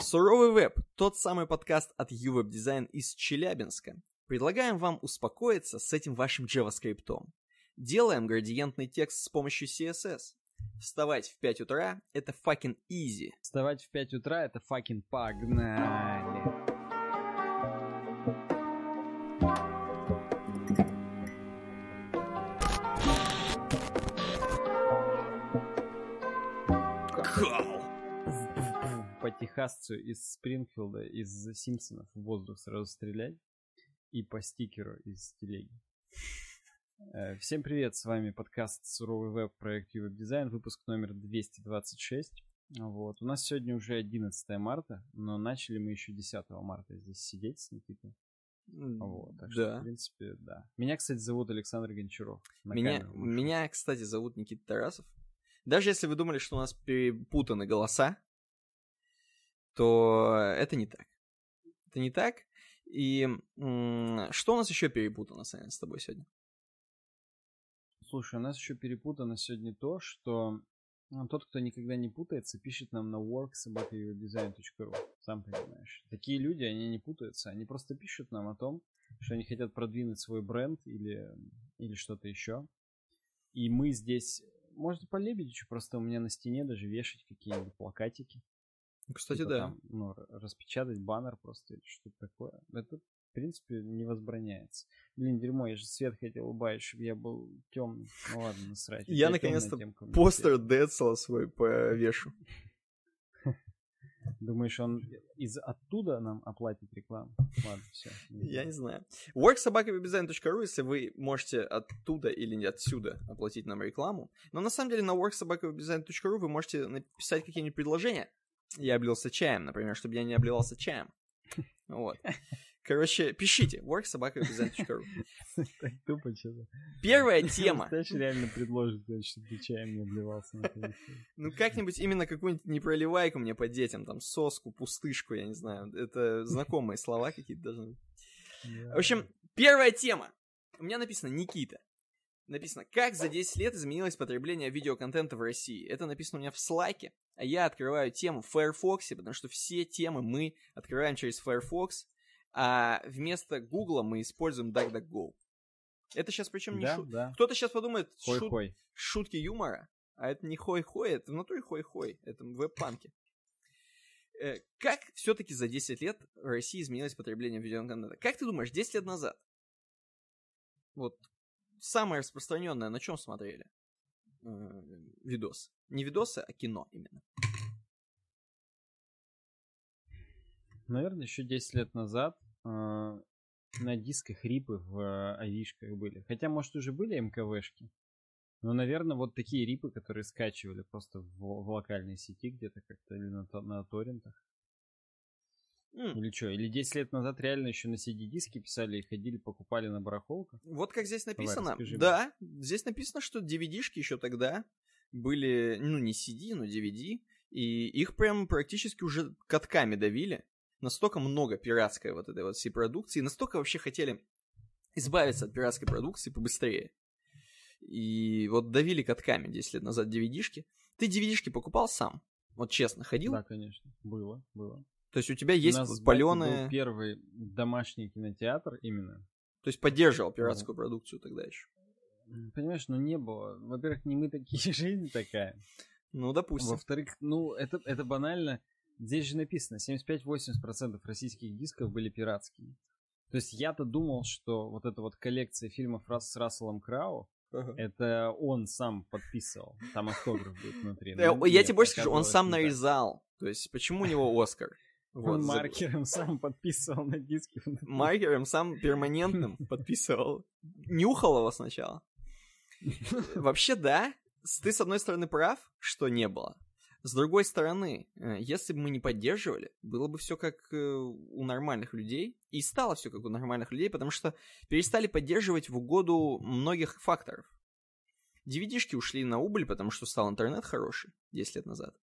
Суровый веб – тот самый подкаст от UWeb Design из Челябинска. Предлагаем вам успокоиться с этим вашим JavaScript. Делаем градиентный текст с помощью CSS. Вставать в 5 утра – это fucking easy. Вставать в 5 утра это fucking погнали. По техасцу из Спрингфилда, из Симпсонов в воздух сразу стрелять. И по стикеру из телеги. Э, Всем привет, с вами подкаст Суровый веб, проект Веб Дизайн, выпуск номер 226. Вот. У нас сегодня уже 11 марта, но начали мы еще 10 марта здесь сидеть с Никитой. Вот, так что, да. в принципе, да. Меня, кстати, зовут Александр Гончаров. Меня, меня, кстати, зовут Никита Тарасов. Даже если вы думали, что у нас перепутаны голоса, то это не так. Это не так. И что у нас еще перепутано, Саня, с тобой сегодня? Слушай, у нас еще перепутано сегодня то, что ну, тот, кто никогда не путается, пишет нам на worksobakawebdesign.ru. Сам понимаешь. Такие люди, они не путаются. Они просто пишут нам о том, что они хотят продвинуть свой бренд или, или что-то еще. И мы здесь... Можно по Лебедичу просто у меня на стене даже вешать какие-нибудь плакатики. Кстати, Типа да. там, ну, распечатать баннер просто или что-то такое. Это, в принципе, не возбраняется. Блин, дерьмо, я же свет хотел убавить, чтобы я был темный. Ну ладно, насрать. Я Теперь наконец-то Постер. Децла свой повешу. Думаешь, он из оттуда нам оплатит рекламу? Ладно, все. Я не знаю. worksobakawebdesign.ru, если вы можете оттуда или не отсюда оплатить нам рекламу. Но на самом деле на worksobakawebdesign.ru вы можете написать какие-нибудь предложения. Я облился чаем, например, чтобы я не обливался чаем. Вот. Короче, пишите worksobakawebdesign.ru. Так тупо что-то. Первая тема. Знаешь, реально предложит, чтобы ты чаем не обливался. Ну, как-нибудь именно какую-нибудь непроливайку мне по детям, там, соску, пустышку, я не знаю. Это знакомые слова какие-то должны быть. В общем, первая тема. У меня написано Никита. Написано, как за 10 лет изменилось потребление видеоконтента в России. Это написано у меня в слайке, а я открываю тему в Firefox, потому что все темы мы открываем через Firefox, а вместо Google мы используем DuckDuckGo. Это сейчас причем не Да, шут- да. Кто-то сейчас подумает, шут- Хой-хой. шутки юмора, а это не хой-хой, это в натуре хой-хой, это веб-панки. Э, Как все-таки за 10 лет в России изменилось потребление видеоконтента? Как ты думаешь, 10 лет назад? Вот самое распространенное, на чем смотрели? Э, Видос. Не видосы, а кино именно. Наверное, еще 10 лет назад э, на дисках рипы в э, авишках были. Хотя, может, уже были МКВшки. Но, наверное, вот такие рипы, которые скачивали просто в, в локальной сети где-то как-то или на, на торрентах. М, Или что? Или 10 лет назад реально еще на CD-диски писали и ходили, покупали на барахолках? Вот как здесь написано. мне. да, здесь написано, что DVD-шки еще тогда были, ну, не CD, но DVD, и их прям практически уже катками давили. Настолько много пиратской вот этой вот всей продукции, настолько вообще хотели избавиться от пиратской продукции побыстрее. И вот давили катками 10 лет назад DVD-шки. Ты DVD-шки покупал сам? Вот честно, ходил? Да, конечно. Было, было. То есть у тебя есть У нас паленые... был первый домашний кинотеатр именно. То есть поддерживал пиратскую продукцию тогда еще. Понимаешь, ну не было. Во-первых, не мы такие, жизнь такая. Ну, допустим. Во-вторых, ну это, это банально. Здесь же написано, 75-80% российских дисков были пиратскими. То есть я-то думал, что вот эта вот коллекция фильмов с Расселом Крау, Ага. это он сам подписывал. Там автограф будет внутри. Ну, я нет, тебе больше скажу, он сам нарезал. То есть, почему у него Оскар? Вот, Он за- маркером сам подписывал на диске. маркером сам перманентным подписывал. Нюхал его сначала. Вообще, да, ты с одной стороны прав, что не было. С другой стороны, э, если бы мы не поддерживали, было бы все как э, у нормальных людей. И стало все как у нормальных людей, потому что перестали поддерживать в угоду многих факторов. DVD-шки ушли на убыль, потому что стал интернет хороший 10 лет назад.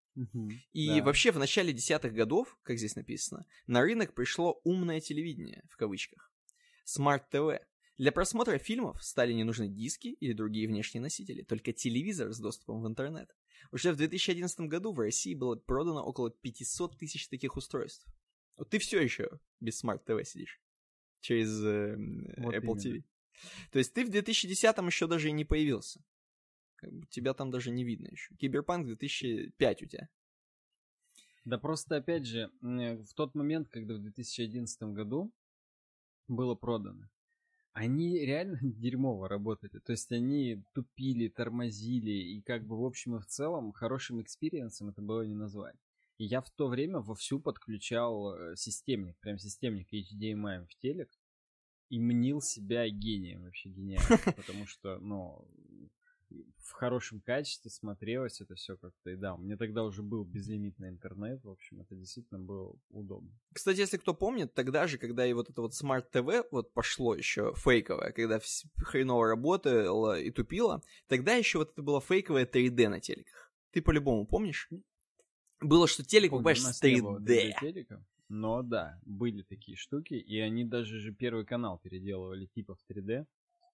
И Да. вообще в начале десятых годов, как здесь написано, на рынок пришло умное телевидение, в кавычках. Смарт ТВ. Для просмотра фильмов стали не нужны диски или другие внешние носители, только телевизор с доступом в интернет. Уже в 2011 году в России было продано около 500 тысяч таких устройств. Вот ты все еще без Smart TV сидишь. Через э, вот Apple именно. TV. То есть ты в 2010 еще даже и не появился. Как бы тебя там даже не видно еще. Киберпанк 2005 у тебя. Да просто, опять же, в тот момент, когда в 2011 году было продано, они реально дерьмово работали. То есть они тупили, тормозили, и как бы в общем и в целом хорошим experience ом это было не назвать. И я в то время вовсю подключал э, системник, прям системник HDMI в телек, и мнил себя гением, вообще гениальным, потому что, ну, в хорошем качестве смотрелось это все как-то. И да, у меня тогда уже был безлимитный интернет, в общем, это действительно было удобно. Кстати, если кто помнит, тогда же, когда и вот это вот Smart TV вот пошло еще фейковое, когда хреново работало и тупило, тогда еще вот это было фейковое 3D на телеках. Ты по-любому помнишь? Было, что телек, понимаешь, с 3D. Телека, но да, были такие штуки, и они даже же первый канал переделывали типа в 3D.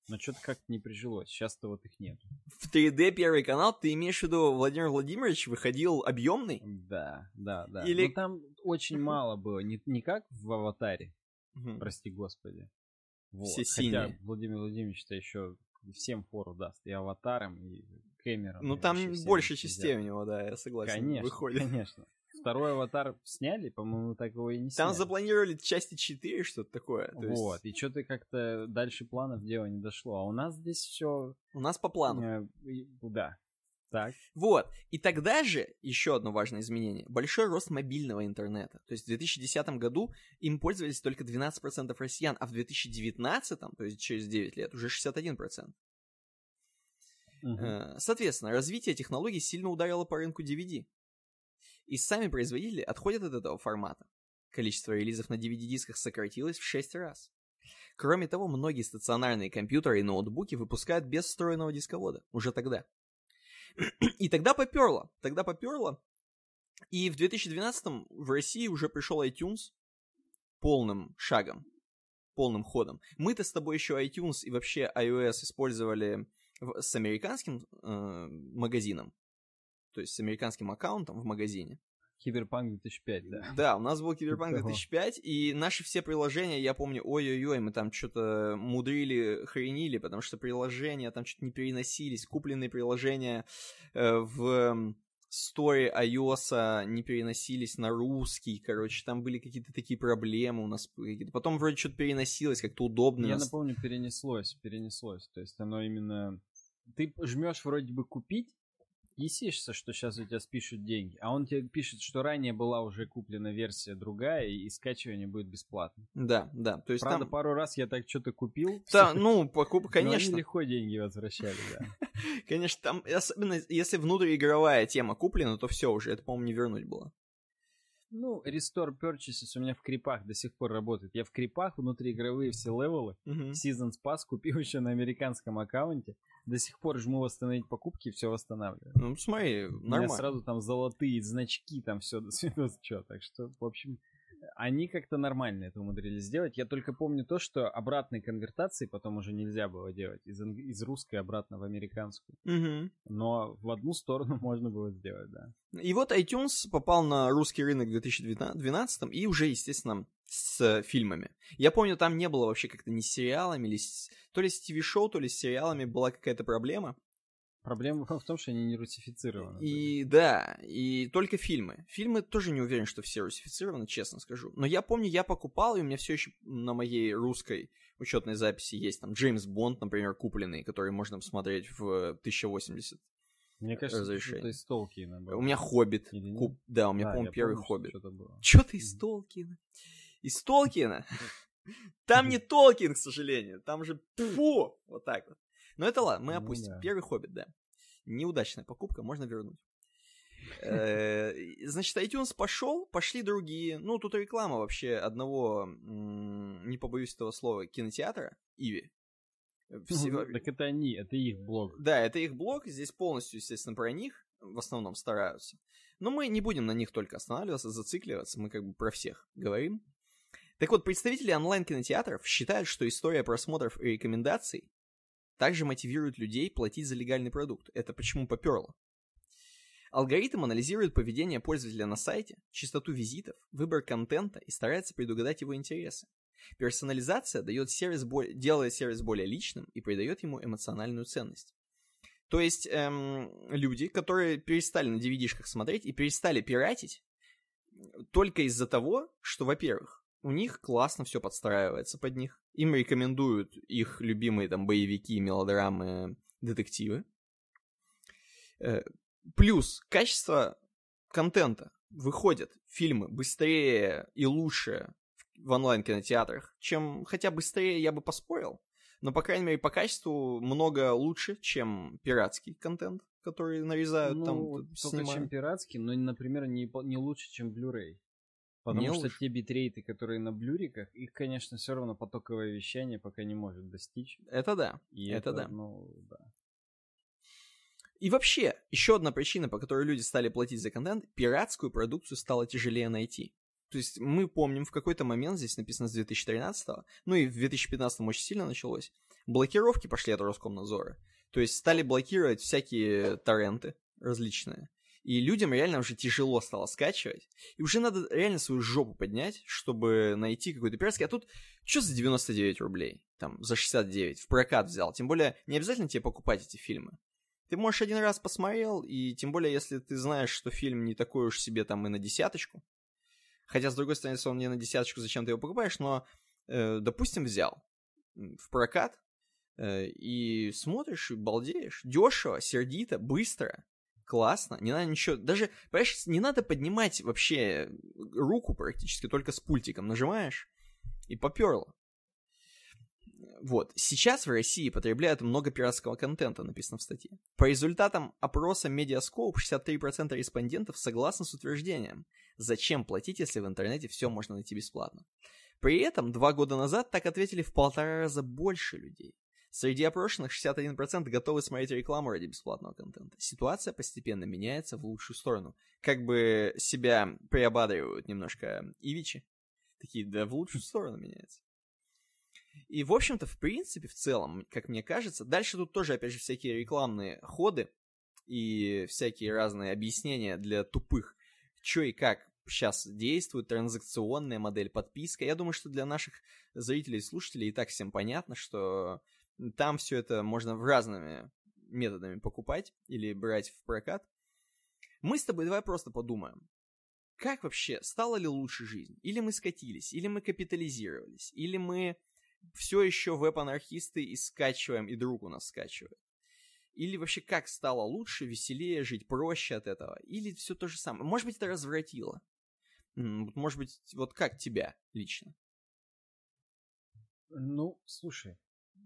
Но что-то как-то не прижилось. Сейчас-то вот их нет. В 3D первый канал, ты имеешь в виду Владимир Владимирович выходил объемный? Да, да, да. Или... Но там очень мало было. Не, не как в аватаре. Прости господи. Вот. Все синие. Хотя Владимир Владимирович-то еще всем фору даст. И аватаром, и Кэмерон. Ну там больше частей у него, да, я согласен. Конечно, выходит. конечно второй аватар сняли, по-моему, так его и не сняли. Там запланировали части 4, что-то такое. вот, есть... и что-то как-то дальше планов дело не дошло. А у нас здесь все... У нас по плану. Э, да. Так. Вот. И тогда же еще одно важное изменение. Большой рост мобильного интернета. То есть в 2010 году им пользовались только 12% россиян, а в 2019, то есть через 9 лет, уже 61%. Угу. Соответственно, развитие технологий сильно ударило по рынку DVD. И сами производители отходят от этого формата. Количество релизов на DVD-дисках сократилось в 6 раз. Кроме того, многие стационарные компьютеры и ноутбуки выпускают без встроенного дисковода. Уже тогда. И тогда поперло. Тогда поперло. И в 2012 в России уже пришел iTunes полным шагом, полным ходом. Мы-то с тобой еще iTunes и вообще iOS использовали с американским э, магазином то есть с американским аккаунтом в магазине. Киберпанк 2005, да. Да, у нас был Киберпанк 2005, и наши все приложения, я помню, ой-ой-ой, мы там что-то мудрили, хренили, потому что приложения там что-то не переносились, купленные приложения э, в сторе iOS не переносились на русский, короче, там были какие-то такие проблемы у нас. Потом вроде что-то переносилось, как-то удобно. Я напомню, перенеслось, перенеслось, то есть оно именно... Ты жмешь вроде бы купить, Естественно, что сейчас у тебя спишут деньги, а он тебе пишет, что ранее была уже куплена версия другая, и скачивание будет бесплатно. Да, да. То есть Правда, там... пару раз я так что-то купил. Да, ну, покуп, конечно. Но они легко деньги возвращали, да. Конечно, там, особенно если внутриигровая тема куплена, то все уже, это, по-моему, не вернуть было. Ну, Restore Purchases у меня в крипах до сих пор работает. Я в крипах внутриигровые все левелы, uh-huh. Seasons Pass купил еще на американском аккаунте. До сих пор жму восстановить покупки и все восстанавливаю. Ну, смотри, нормально. У меня сразу там золотые значки, там все до свидос, что. Так что, в общем, они как-то нормально это умудрились сделать. Я только помню то, что обратной конвертации потом уже нельзя было делать. Из, из русской обратно в американскую. Угу. Но в одну сторону можно было сделать, да. И вот iTunes попал на русский рынок в 2012 и уже, естественно, с фильмами. Я помню, там не было вообще как-то ни с сериалами, или с... то ли с ТВ-шоу, то ли с сериалами была какая-то проблема. Проблема в том, что они не русифицированы. И да, и только фильмы. Фильмы тоже не уверен, что все русифицированы, честно скажу. Но я помню, я покупал, и у меня все еще на моей русской учетной записи есть там Джеймс Бонд, например, купленный, который можно посмотреть в 1080. Мне кажется, разрешение. что-то из Толкина было. У меня Хоббит. Куп... Да, у меня, да, по-моему, первый помню, Хоббит. Что-то из Толкина. Из Толкина? Там не Толкин, к сожалению. Там же фу! Вот так вот. Но это ладно, мы ну опустим. Первый хоббит, да. Неудачная покупка, можно вернуть. Э, значит, iTunes пошел, пошли другие. Ну, тут реклама вообще одного, не побоюсь этого слова, кинотеатра, Иви. Всего... Так это они, это их блог. Да, это их блог, здесь полностью, естественно, про них в основном стараются. Но мы не будем на них только останавливаться, зацикливаться, мы как бы про всех говорим. Так вот, представители онлайн-кинотеатров считают, что история просмотров и рекомендаций также мотивирует людей платить за легальный продукт. Это почему поперло. Алгоритм анализирует поведение пользователя на сайте, частоту визитов, выбор контента и старается предугадать его интересы. Персонализация дает сервис делает сервис более личным и придает ему эмоциональную ценность. То есть эм, люди, которые перестали на DVD-шках смотреть и перестали пиратить, только из-за того, что, во-первых, у них классно все подстраивается под них. Им рекомендуют их любимые там боевики, мелодрамы, детективы. Э, плюс качество контента. Выходят фильмы быстрее и лучше в онлайн-кинотеатрах, чем хотя быстрее я бы поспорил. Но, по крайней мере, по качеству много лучше, чем пиратский контент, который нарезают ну, там, только снимают. чем пиратский, но, например, не, не лучше, чем Blu-ray. Потому Не что лучше. те битрейты, которые на блюриках, их, конечно, все равно потоковое вещание пока не может достичь. Это да. И Это да. Ну, да. И вообще, еще одна причина, по которой люди стали платить за контент, пиратскую продукцию стало тяжелее найти. То есть мы помним в какой-то момент, здесь написано с 2013 ну и в 2015 очень сильно началось, блокировки пошли от Роскомнадзора. То есть стали блокировать всякие торренты различные. И людям реально уже тяжело стало скачивать. И уже надо реально свою жопу поднять, чтобы найти какой-то пиратский. А тут что за 99 рублей? Там, за 69. В прокат взял. Тем более, не обязательно тебе покупать эти фильмы. Ты, можешь, один раз посмотрел, и тем более, если ты знаешь, что фильм не такой уж себе там и на десяточку. Хотя, с другой стороны, если он не на десяточку, зачем ты его покупаешь, но, э, допустим, взял в прокат, э, и смотришь, и балдеешь. Дешево, сердито, быстро, классно. Не надо ничего, даже, понимаешь, не надо поднимать вообще руку практически, только с пультиком нажимаешь, и поперло. Вот. Сейчас в России потребляют много пиратского контента, написано в статье. По результатам опроса Mediascope 63% респондентов согласны с утверждением. Зачем платить, если в интернете все можно найти бесплатно? При этом два года назад так ответили в полтора раза больше людей. Среди опрошенных 61% готовы смотреть рекламу ради бесплатного контента. Ситуация постепенно меняется в лучшую сторону. Как бы себя приободривают немножко Ивичи. Такие, да, в лучшую сторону меняется. И, в общем-то, в принципе, в целом, как мне кажется, дальше тут тоже, опять же, всякие рекламные ходы и всякие разные объяснения для тупых, что и как сейчас действует, транзакционная модель, подписка. Я думаю, что для наших зрителей и слушателей и так всем понятно, что там все это можно разными методами покупать или брать в прокат. Мы с тобой давай просто подумаем. Как вообще, стала ли лучше жизнь? Или мы скатились, или мы капитализировались, или мы все еще веб-анархисты и скачиваем, и друг у нас скачивает. Или вообще как стало лучше, веселее жить, проще от этого? Или все то же самое? Может быть, это развратило? Может быть, вот как тебя лично? Ну, слушай,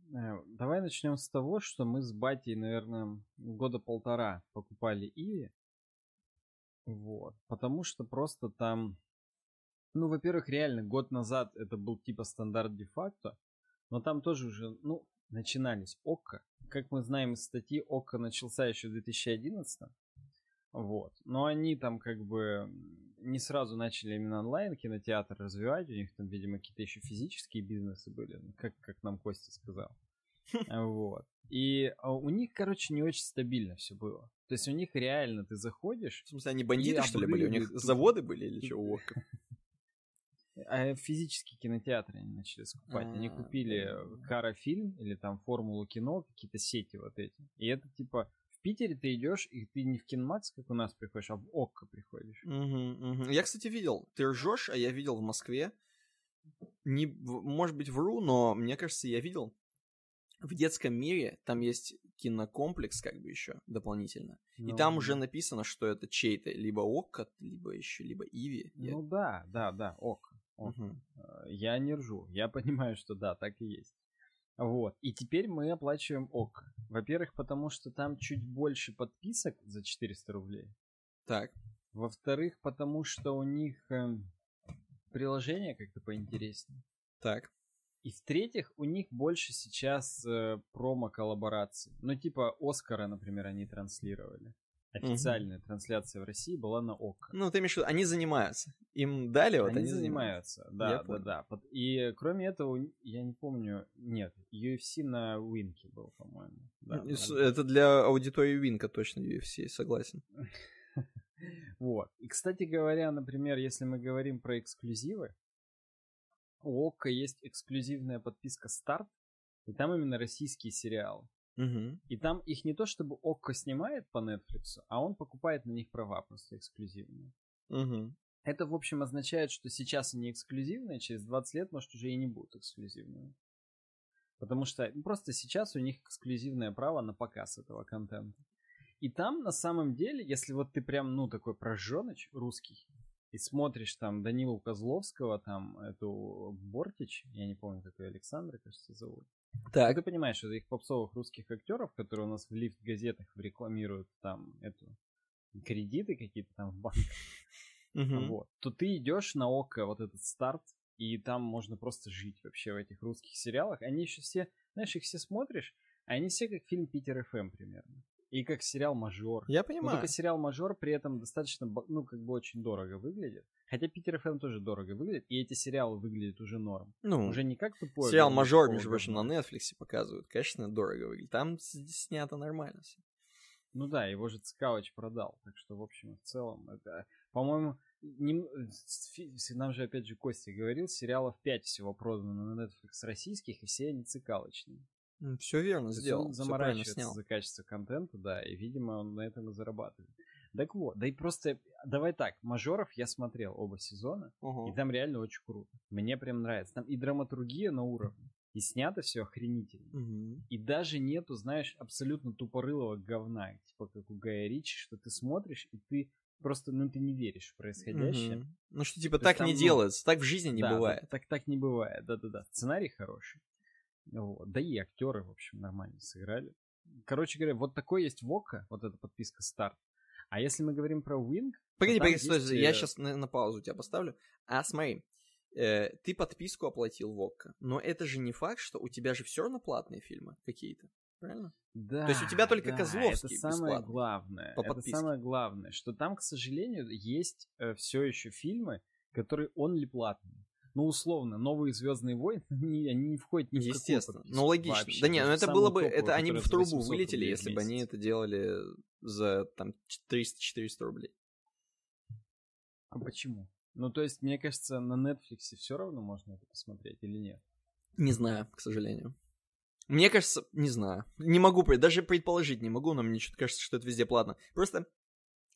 давай начнем с того, что мы с батей, наверное, года полтора покупали Иви. Вот. Потому что просто там... Ну, во-первых, реально, год назад это был типа стандарт де-факто, но там тоже уже, ну, начинались ОККО. Как мы знаем из статьи, ОККО начался еще в 2011. Вот. Но они там как бы не сразу начали именно онлайн кинотеатр развивать. У них там, видимо, какие-то еще физические бизнесы были, как, как нам Костя сказал. Вот. И а у них, короче, не очень стабильно все было. То есть у них реально ты заходишь... В смысле, они бандиты, что ли, были? У них заводы были или что? А физические кинотеатры они начали скупать. Они купили Кара фильм или там Формулу кино, какие-то сети вот эти. И это типа Питере ты идешь, и ты не в Кинмакс, как у нас приходишь, а в ОККО приходишь. Угу, угу. Я, кстати, видел. Ты ржешь, а я видел в Москве. Не, может быть, вру, но мне кажется, я видел. В детском мире там есть кинокомплекс, как бы еще дополнительно. Ну, и там уже написано, что это чей-то либо ОККО, либо еще, либо Иви. Ну я... да, да, да, ОККО. Угу. Я не ржу. Я понимаю, что да, так и есть. Вот. И теперь мы оплачиваем ОК. Во-первых, потому что там чуть больше подписок за 400 рублей. Так. Во-вторых, потому что у них э, приложение как-то поинтереснее. Так. И в-третьих, у них больше сейчас э, промо-коллабораций. Ну, типа Оскара, например, они транслировали. Официальная угу. трансляция в России была на ОК. Ну, ты имеешь в виду, они занимаются. Им дали, вот они, они занимаются. Да, да, да. И кроме этого, я не помню, нет, UFC на Винке был, по-моему. Да, Это для аудитории Винка точно UFC, согласен. вот. И, кстати говоря, например, если мы говорим про эксклюзивы, у ОККО есть эксклюзивная подписка «Старт», и там именно российские сериалы. Угу. И там их не то чтобы ОККО снимает по Netflix, а он покупает на них права просто эксклюзивные. Угу. Это, в общем, означает, что сейчас они эксклюзивные, через 20 лет, может, уже и не будут эксклюзивными. Потому что ну, просто сейчас у них эксклюзивное право на показ этого контента. И там, на самом деле, если вот ты прям, ну, такой прожженыч русский, и смотришь там Данилу Козловского, там эту Бортич, я не помню, как ее Александра, кажется, зовут. Так. Ты понимаешь, что их попсовых русских актеров, которые у нас в лифт-газетах рекламируют там эту кредиты какие-то там в. Мгм. Вот. То ты идешь на око вот этот старт, и там можно просто жить вообще в этих русских сериалах. Они еще все, знаешь, их все смотришь, а они все как фильм Питер ФМ примерно. И как сериал Мажор. Я Но понимаю. только сериал Мажор при этом достаточно, ну, как бы очень дорого выглядит. Хотя Питер ФМ тоже дорого выглядит, и эти сериалы выглядят уже норм. Ну, Уже не как тупое. сериал «Мажор», между прочим, на Netflix показывают. Конечно, дорого выглядит. Там снято нормально все. Ну да, его же Цкалыч продал. Так что, в общем, в целом, это, по-моему, с- нам же, опять же, Костя говорил, сериалов 5 всего продано на Netflix российских, и все они цикалочные. Все верно То сделал. он заморачивается снял. за качество контента, да, и, видимо, он на этом и зарабатывает. Так вот, да и просто, давай так, мажоров я смотрел оба сезона, Ага. и там реально очень круто. Мне прям нравится. Там и драматургия на уровне, и снято все охренительно. Мгм. И даже нету, знаешь, абсолютно тупорылого говна, типа как у Гая Ричи, что ты смотришь, и ты просто, ну, ты не веришь в происходящее. Мгм. Ну что, типа, То так там, не ну, делается, так в жизни не Да, бывает. Так, так, так не бывает, да-да-да. Сценарий хороший. Вот. Да и актеры, в общем, нормально сыграли. Короче говоря, вот такой есть Вока, вот эта подписка старт. А если мы говорим про Wing, Погоди, погоди, стой, есть, я э, сейчас на, на паузу тебя поставлю. А смотри, э, ты подписку оплатил в Окко, но это же не факт, что у тебя же все равно платные фильмы какие-то, правильно? Да, То есть у тебя только да, Козловский Это самое главное. по это подписке. самое главное, что там, к сожалению, есть все еще фильмы, которые он ли платные. Ну, условно, новые Звездные войны, они, они не входят ни Естественно. Ну, логично. вообще. да не, ну это было бы, это они бы в трубу 800 вылетели, если бы они это делали за там 300-400 рублей. А почему? Ну, то есть, мне кажется, на Netflix все равно можно это посмотреть или нет? Не знаю, к сожалению. Мне кажется, не знаю. Не могу, даже предположить не могу, но мне что-то кажется, что это везде платно. Просто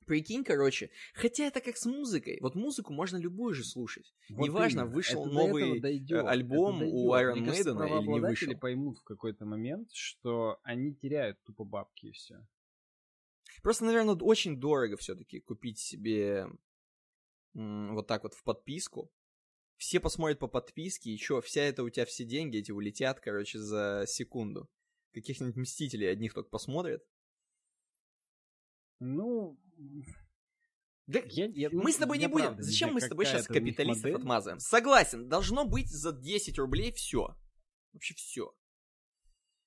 прикинь, короче, хотя это как с музыкой. Вот музыку можно любую же слушать. Вот Неважно, именно. вышел Это новый, э, альбом это у. Iron Мне кажется, Maiden или не вышел. поймут в какой-то момент, что они теряют тупо бабки и все. Просто, наверное, очень дорого все-таки купить себе вот так вот в подписку. Все посмотрят по подписке, и что, вся это у тебя все деньги эти улетят, короче, за секунду. Каких-нибудь Мстителей одних только посмотрят. Ну, Да, я, я- ну, мы с тобой не я будем. правда Зачем мы с тобой сейчас капиталистов отмазываем? Согласен, должно быть за 10 рублей все. Вообще все.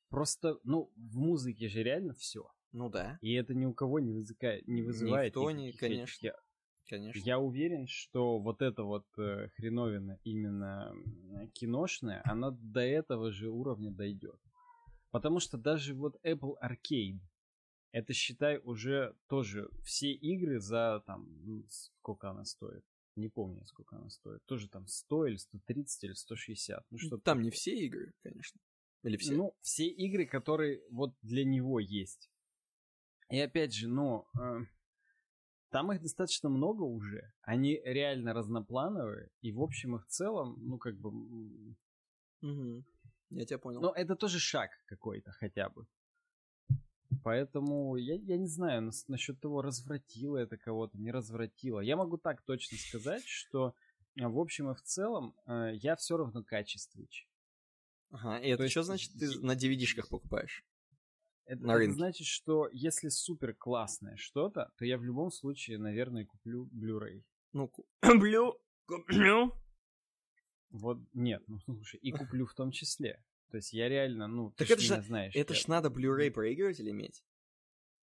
Просто, ну, в музыке же реально все. Ну да, И это ни у кого не, вызывает, не вызывает Никто не, конечно. этих- конечно. Я уверен, что вот эта вот э, хреновина именно киношная, она до этого же уровня дойдет. Потому что даже вот Apple Arcade, это, считай, уже тоже все игры за там, ну, сколько она стоит. Не помню, сколько она стоит. Тоже там 100 или 130 или 160. Ну, что Там не все игры, конечно. Или все. ну, все игры, которые вот для него есть. И опять же, ну, э, там их достаточно много уже. Они реально разноплановые. И в общем и в целом, ну, как бы... Мгм. Я тебя понял. Ну, это тоже шаг какой-то хотя бы. Поэтому я, я не знаю нас- насчет того, развратило это кого-то, не развратило. Я могу так точно сказать, что э, в общем и в целом э, я все равно качествующий. Ага, и это есть что значит ты на DVD-шках покупаешь? Это, на это рынке. значит, что если супер классное что-то, то я в любом случае, наверное, куплю Blu-ray. Ну, ку- куплю, куплю. Вот нет, ну слушай, и куплю в том числе. То есть я реально, ну, ты Так ж это меня же- знаешь. Это я- ж надо Blu-ray проигрыватель иметь.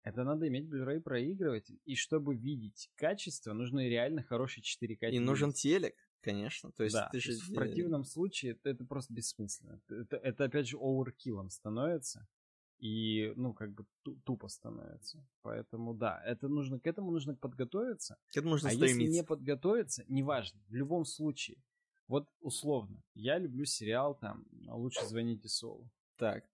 Это надо иметь Blu-ray проигрыватель. И чтобы видеть качество, нужно реально хороший 4К. И нужен телек, конечно. То есть да, ты же... в противном случае это, это просто бессмысленно. Это, это опять же оверкиллом становится. и, ну, как бы тупо становится. Поэтому, да, это нужно, к этому нужно подготовиться. К этому нужно а стремиться. если не подготовиться, неважно, в любом случае. Вот условно, я люблю сериал там «Лучше звоните Солу». Так.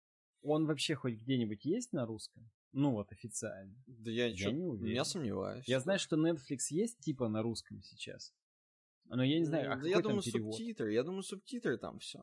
Он вообще хоть где-нибудь есть на русском? Ну вот, официально. Да я, я не уверен. Я сомневаюсь. Я знаю, что Netflix есть типа на русском сейчас. Но я не знаю, а да какой я там думаю, перевод? субтитры. Я думаю, субтитры там все.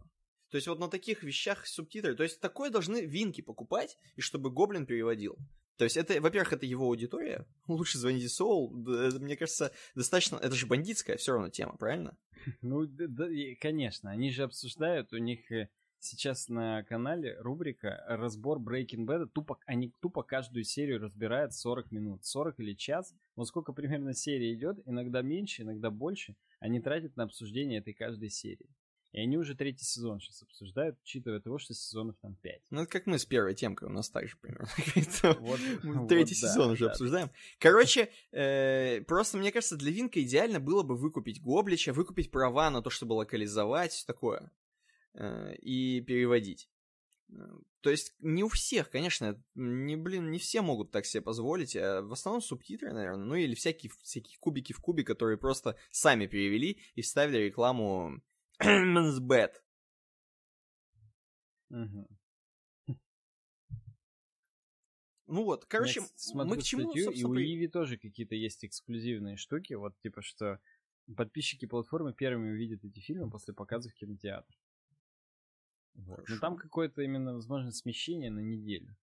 То есть вот на таких вещах субтитры. То есть такое должны винки покупать, и чтобы Гоблин переводил. То есть это, во-первых, это его аудитория. Лучше звоните Соул. Мне кажется, достаточно... Это же бандитская все равно тема, правильно? Ну, да, конечно. Они же обсуждают, у них э, сейчас на канале рубрика разбор Breaking Bad. Тупо, они тупо каждую серию разбирают 40 минут. 40 или час. Вот сколько примерно серия идет, иногда меньше, иногда больше, они тратят на обсуждение этой каждой серии. И они уже третий сезон сейчас обсуждают, учитывая того, что сезонов там пять. Ну, это как мы с первой темкой, у нас так же примерно. Вот, мы третий вот, сезон да, уже да. обсуждаем. Короче, э, просто, мне кажется, для Винка идеально было бы выкупить Гоблича, выкупить права на то, чтобы локализовать, все такое, э, и переводить. То есть не у всех, конечно, не, блин, не все могут так себе позволить, а в основном субтитры, наверное, ну или всякие, всякие кубики в кубе, которые просто сами перевели и вставили рекламу Bad. Угу. Ну вот, короче, Я смотрю мы к чему, статью, и у Иви тоже какие-то есть эксклюзивные штуки, вот типа что подписчики платформы первыми увидят эти фильмы после показа в кинотеатр. Вот. Но Хорошо. там какое-то именно, возможно, смещение на неделю.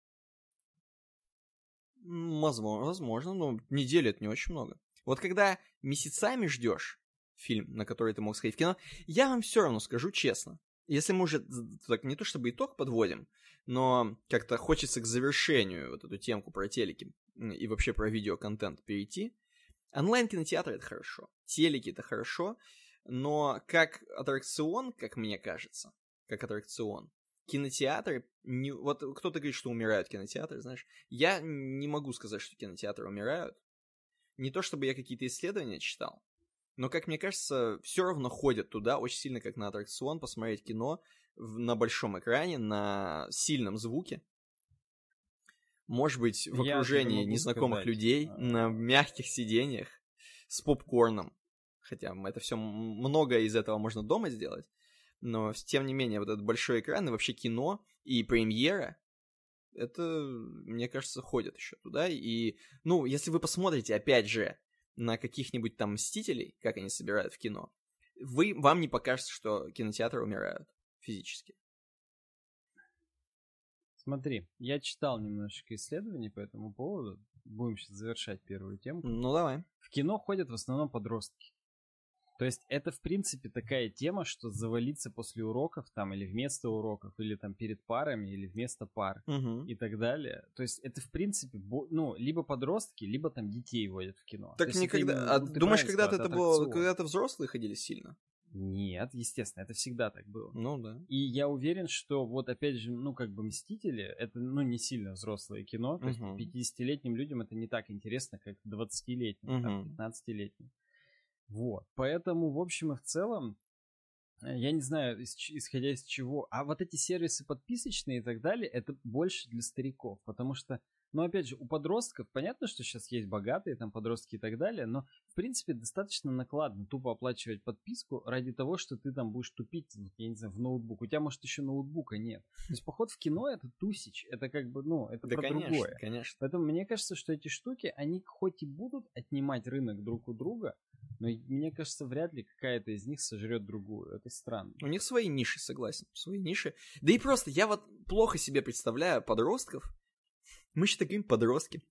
Возможно, возможно, но неделю это не очень много. Вот когда месяцами ждешь фильм, на который ты мог сходить в кино, я вам все равно скажу честно. Если мы уже так не то чтобы итог подводим, но как-то хочется к завершению вот эту темку про телеки и вообще про видеоконтент перейти. Онлайн-кинотеатр это хорошо, телеки это хорошо, но как аттракцион, как мне кажется, как аттракцион, кинотеатры, не, вот кто-то говорит, что умирают кинотеатры, знаешь, я не могу сказать, что кинотеатры умирают. Не то чтобы я какие-то исследования читал, но, как мне кажется, все равно ходят туда очень сильно, как на аттракцион, посмотреть кино в- на большом экране, на сильном звуке. Может быть, в Я окружении незнакомых сказать, людей, а, на мягких сиденьях, с попкорном. Хотя это все многое из этого можно дома сделать. Но, тем не менее, вот этот большой экран и вообще кино и премьера, это, мне кажется, ходят еще туда. И, ну, если вы посмотрите, опять же, на каких-нибудь там Мстителей, как они собирают в кино, вы, вам не покажется, что кинотеатры умирают физически. Смотри, я читал немножечко исследований по этому поводу. Будем сейчас завершать первую тему. Ну, давай. В кино ходят в основном подростки. То есть это, в принципе, такая тема, что завалиться после уроков там или вместо уроков, или там перед парами, или вместо пар Мгм. и так далее. То есть это, в принципе, ну, либо подростки, либо там детей водят в кино. То Так есть это никогда... именно, А ну, думаешь, когда-то это было... Когда-то взрослые ходили сильно? Нет, естественно, это всегда так было. Ну, да. И я уверен, что вот опять же, ну как бы Мстители, это ну не сильно взрослое кино, то есть Мгм. 50-летним людям это не так интересно, как 20-летним, там, Мгм. 15-летним. Вот, поэтому в общем и в целом, э, я не знаю, исходя из чего, а вот эти сервисы подписочные и так далее, это больше для стариков, потому что, ну опять же, у подростков, понятно, что сейчас есть богатые там подростки и так далее, но в принципе достаточно накладно тупо оплачивать подписку ради того, что ты там будешь тупить, я не знаю, в ноутбук. У тебя, может, еще ноутбука нет. То есть поход в кино это тусич, это как бы, ну, это Да, про конечно, другое. конечно. Поэтому мне кажется, что эти штуки, они хоть и будут отнимать рынок друг у друга, но мне кажется, вряд ли какая-то из них сожрет другую. Это странно. У них свои ниши, согласен. Свои ниши. Да и просто, я вот плохо себе представляю подростков. Мы еще такие подростки.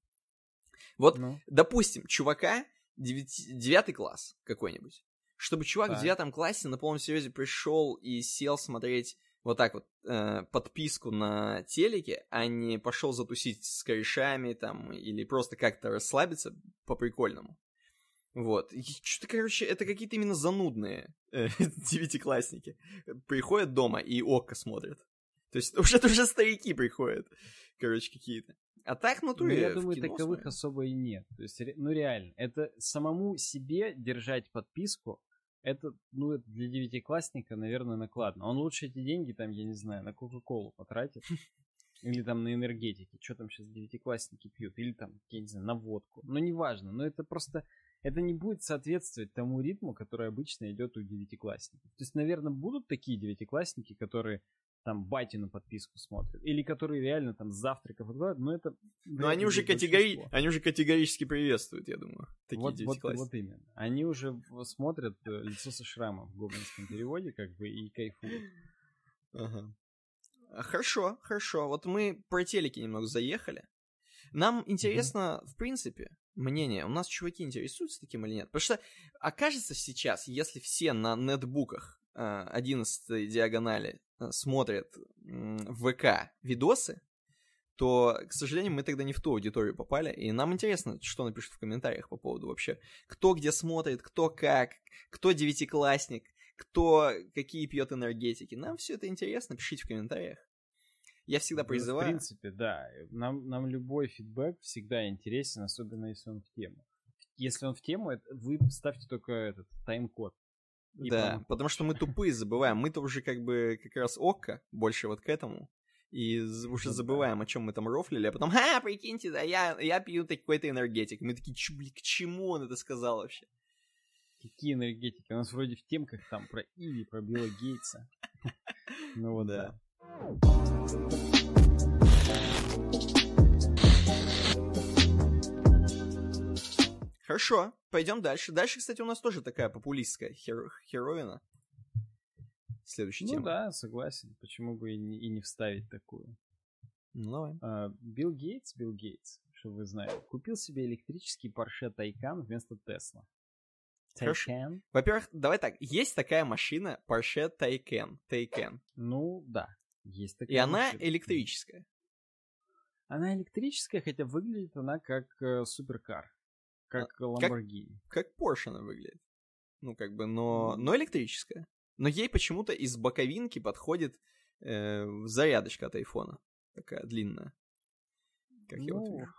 Вот, Ну, допустим, чувака, девяти- девятый класс какой-нибудь. Чтобы чувак Так. в девятом классе на полном серьезе пришел и сел смотреть вот так вот э, подписку на телеке, а не пошел затусить с корешами там или просто как-то расслабиться по-прикольному. Вот. Что-то, короче, это какие-то именно занудные э, девятиклассники. Приходят дома и око смотрят. То есть уже, уже старики приходят, короче, какие-то. А так, ну, ну, я думаю, кино таковых смотрят. особо и нет. То есть, ну реально, это самому себе держать подписку, это, ну, это для девятиклассника, наверное, накладно. Он лучше эти деньги, там, я не знаю, на Кока-Колу потратит. Или там на энергетике. Что там сейчас девятиклассники пьют? Или там, я не знаю, на водку. Ну, неважно. Но это просто... Это не будет соответствовать тому ритму, который обычно идет у девятиклассников. То есть, наверное, будут такие девятиклассники, которые там батину подписку смотрят, или которые реально там завтраков откладывают, но это... Но они уже, категори... они уже категорически приветствуют, я думаю, такие вот, вот, вот именно. Они уже смотрят э, лицо со шрамом в гоблинском переводе, как бы, и кайфуют. Ага. А, хорошо, хорошо. Вот мы про телеки немного заехали. Нам интересно, mm-hmm. в принципе, мнение. У нас чуваки интересуются таким или нет? Потому что окажется сейчас, если все на нетбуках 11 э, диагонали смотрят в ВК видосы, то, к сожалению, мы тогда не в ту аудиторию попали, и нам интересно, что напишут в комментариях по поводу вообще, кто где смотрит, кто как, кто девятиклассник, кто какие пьет энергетики. Нам все это интересно, пишите в комментариях. Я всегда призываю... Ну, в принципе, да. Нам, нам любой фидбэк всегда интересен, особенно если он в тему. Если он в тему, вы ставьте только этот тайм-код. Да, там... потому что мы тупые забываем. Мы-то уже как бы как раз око больше вот к этому. И уже забываем, о чем мы там рофлили, а потом, ха, прикиньте, да, я, я пью какой-то энергетик. Мы такие, Чу, блин, к чему он это сказал вообще? Какие энергетики? У нас вроде в темках там про Иви, про Билла Гейтса. Ну вот да. Хорошо, пойдем дальше. Дальше, кстати, у нас тоже такая популистская хер- херовина. Следующая ну, тема. Ну да, согласен. Почему бы и не, и не вставить такую? Ну давай. А, Билл Гейтс, Билл Гейтс, что вы знаете, купил себе электрический Porsche Taycan вместо Тесла. Taycan? Во-первых, давай так, есть такая машина Porsche Taycan. Taycan. Ну да, есть такая И она машина. электрическая. Она электрическая, хотя выглядит она как э, суперкар. Как Lamborghini. Как, как Porsche она выглядит. Ну, как бы, но, но электрическая. Но ей почему-то из боковинки подходит э, зарядочка от айфона. Такая длинная. Как ну, я вот вижу.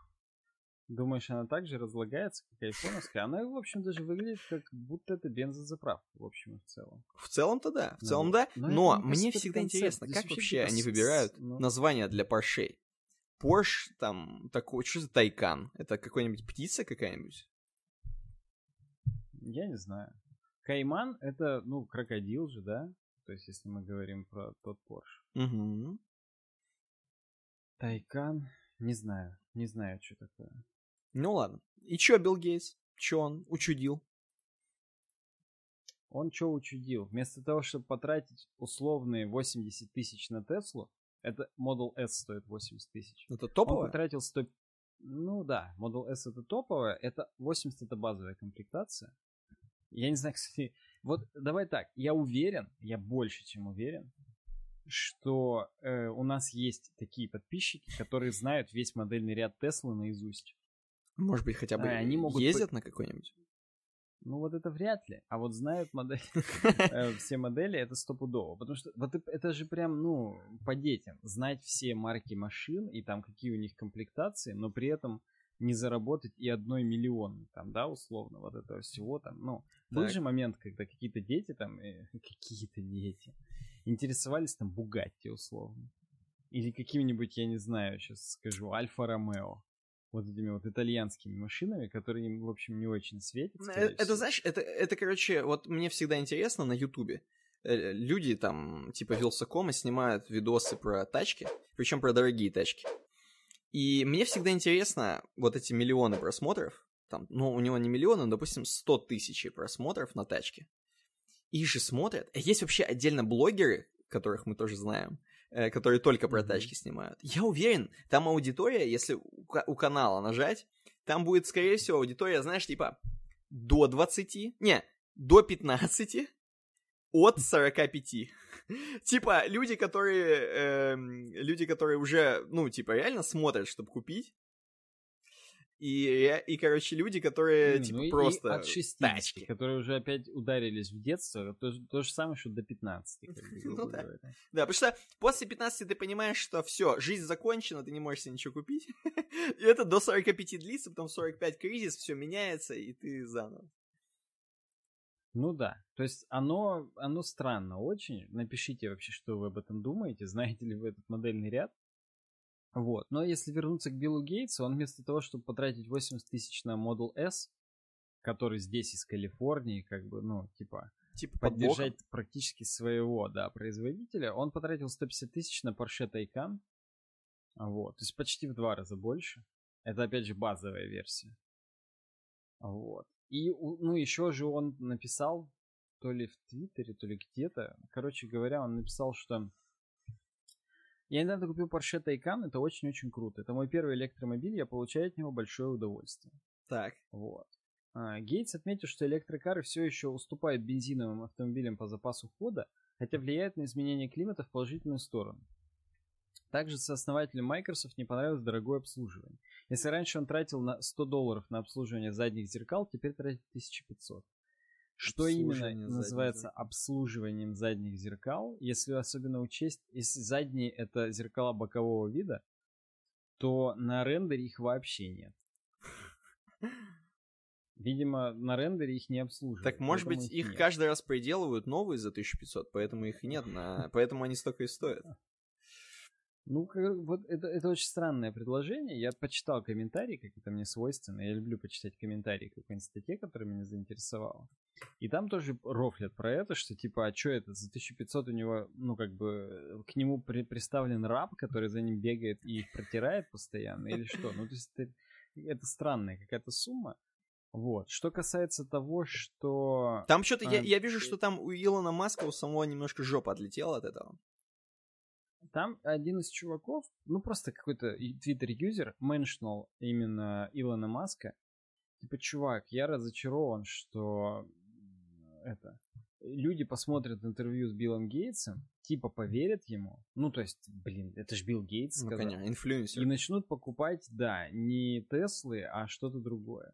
Думаешь, она также разлагается, как айфоновская? Она, в общем, даже выглядит как будто это бензозаправка, в общем и в целом. В целом-то да, в целом да. Но, но мне всегда концепт. интересно, Здесь как вообще они выбирают ну... название для Porsche? Porsche, там, такой, что за тайкан? Это какой-нибудь птица какая-нибудь? Я не знаю. Кайман — это, ну, крокодил же, да? То есть, если мы говорим про тот Porsche. Угу. Тайкан, не знаю, не знаю, что такое. Ну ладно. И чё Билл Гейтс? Чё он учудил? Он что учудил? Вместо того, чтобы потратить условные 80 тысяч на Теслу, это Model S стоит 80 тысяч. Это топовое? Он потратил 100... Ну да, Model S это топовое. Это 80 это базовая комплектация. Я не знаю, кстати... Вот давай так, я уверен, я больше чем уверен, что э, у нас есть такие подписчики, которые знают весь модельный ряд Теслы наизусть. Может быть, хотя бы а, они могут ездят по... на какой-нибудь? Ну вот это вряд ли. А вот знают модель, э, все модели, это стопудово. Потому что вот это же прям, ну, по детям. Знать все марки машин и там какие у них комплектации, но при этом не заработать и одной миллион, там, да, условно, вот этого всего там, ну, был же момент, когда какие-то дети там, э, какие-то дети, интересовались там Бугатти, условно. Или каким-нибудь, я не знаю, сейчас скажу, Альфа Ромео вот этими вот итальянскими машинами, которые им, в общем, не очень светят. Это, это, знаешь, это, это, короче, вот мне всегда интересно на Ютубе. Э, люди там, типа Вилсакома, снимают видосы про тачки, причем про дорогие тачки. И мне всегда интересно вот эти миллионы просмотров, там, ну, у него не миллионы, но, допустим, 100 тысяч просмотров на тачке. Их же смотрят. Есть вообще отдельно блогеры, которых мы тоже знаем, Э, которые только про тачки снимают. Я уверен, там аудитория, если у канала нажать, там будет, скорее всего, аудитория, знаешь, типа до 20, не, до 15, от 45. типа, люди, которые, э, люди, которые уже, ну, типа, реально смотрят, чтобы купить, и, и, короче, люди, которые, ну, типа, ну, просто от 60, тачки. которые уже опять ударились в детство, то, то же самое, что до 15. Как бы, ну, да. да, потому что после 15 ты понимаешь, что все, жизнь закончена, ты не можешь себе ничего купить. и это до 45 длится, потом 45 кризис, все меняется, и ты заново. Ну да, то есть оно, оно странно очень. Напишите вообще, что вы об этом думаете. Знаете ли вы этот модельный ряд? Вот. Но если вернуться к Биллу Гейтсу, он вместо того, чтобы потратить 80 тысяч на Model S, который здесь из Калифорнии, как бы, ну, типа, Типа поддержать практически своего, да, производителя, он потратил 150 тысяч на Porsche Taycan. Вот. То есть почти в два раза больше. Это, опять же, базовая версия. Вот. И, ну, еще же он написал, то ли в Твиттере, то ли где-то, короче говоря, он написал, что я недавно купил Porsche Taycan, это очень-очень круто. Это мой первый электромобиль, я получаю от него большое удовольствие. Так. Вот. А, Гейтс отметил, что электрокары все еще уступают бензиновым автомобилям по запасу хода, хотя влияют на изменение климата в положительную сторону. Также сооснователю Microsoft не понравилось дорогое обслуживание. Если раньше он тратил на 100 долларов на обслуживание задних зеркал, теперь тратит 1500. Что именно называется обслуживанием задних зеркал, если особенно учесть, если задние это зеркала бокового вида, то на рендере их вообще нет. Видимо, на рендере их не обслуживают. Так, может быть, их, их каждый раз приделывают новые за 1500, поэтому их нет, на... поэтому они столько и стоят. Ну, вот это, это очень странное предложение. Я почитал комментарии, как это мне свойственно. Я люблю почитать комментарии к какой-нибудь статье, которая меня заинтересовала. И там тоже рофлят про это, что типа, а что это, за 1500 у него, ну, как бы, к нему при, приставлен раб, который за ним бегает и протирает постоянно, или что? Ну, то есть это, это странная какая-то сумма. Вот. Что касается того, что... Там что-то, а, я, я вижу, что там у Илона Маска у самого немножко жопа отлетела от этого. Там один из чуваков, ну просто какой-то твиттер-юзер, меншнул именно Илона Маска. Типа, чувак, я разочарован, что это люди посмотрят интервью с Биллом Гейтсом, типа поверят ему. Ну, то есть, блин, это же Билл Гейтс сказал. Ну, конечно, инфлюенсер. И начнут покупать, да, не Теслы, а что-то другое.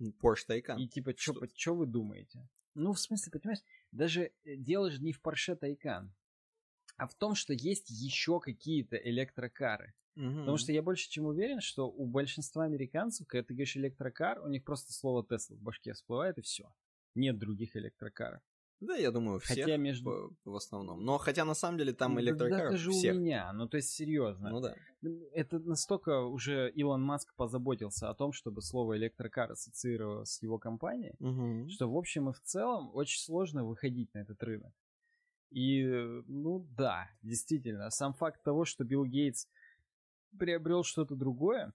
Porsche Taycan. И типа, что вы думаете? Ну, в смысле, понимаешь, даже э, дело же не в Porsche Taycan а в том, что есть еще какие-то электрокары. Угу. Потому что я больше чем уверен, что у большинства американцев, когда ты говоришь электрокар, у них просто слово Тесла в башке всплывает и все. Нет других электрокаров. Да, я думаю, всех хотя между... в, основном. Но хотя на самом деле там электрокаров да, даже всех. у меня, ну то есть серьезно. Ну да. Это настолько уже Илон Маск позаботился о том, чтобы слово электрокар ассоциировалось с его компанией, угу. что в общем и в целом очень сложно выходить на этот рынок. И, ну да, действительно, сам факт того, что Билл Гейтс приобрел что-то другое,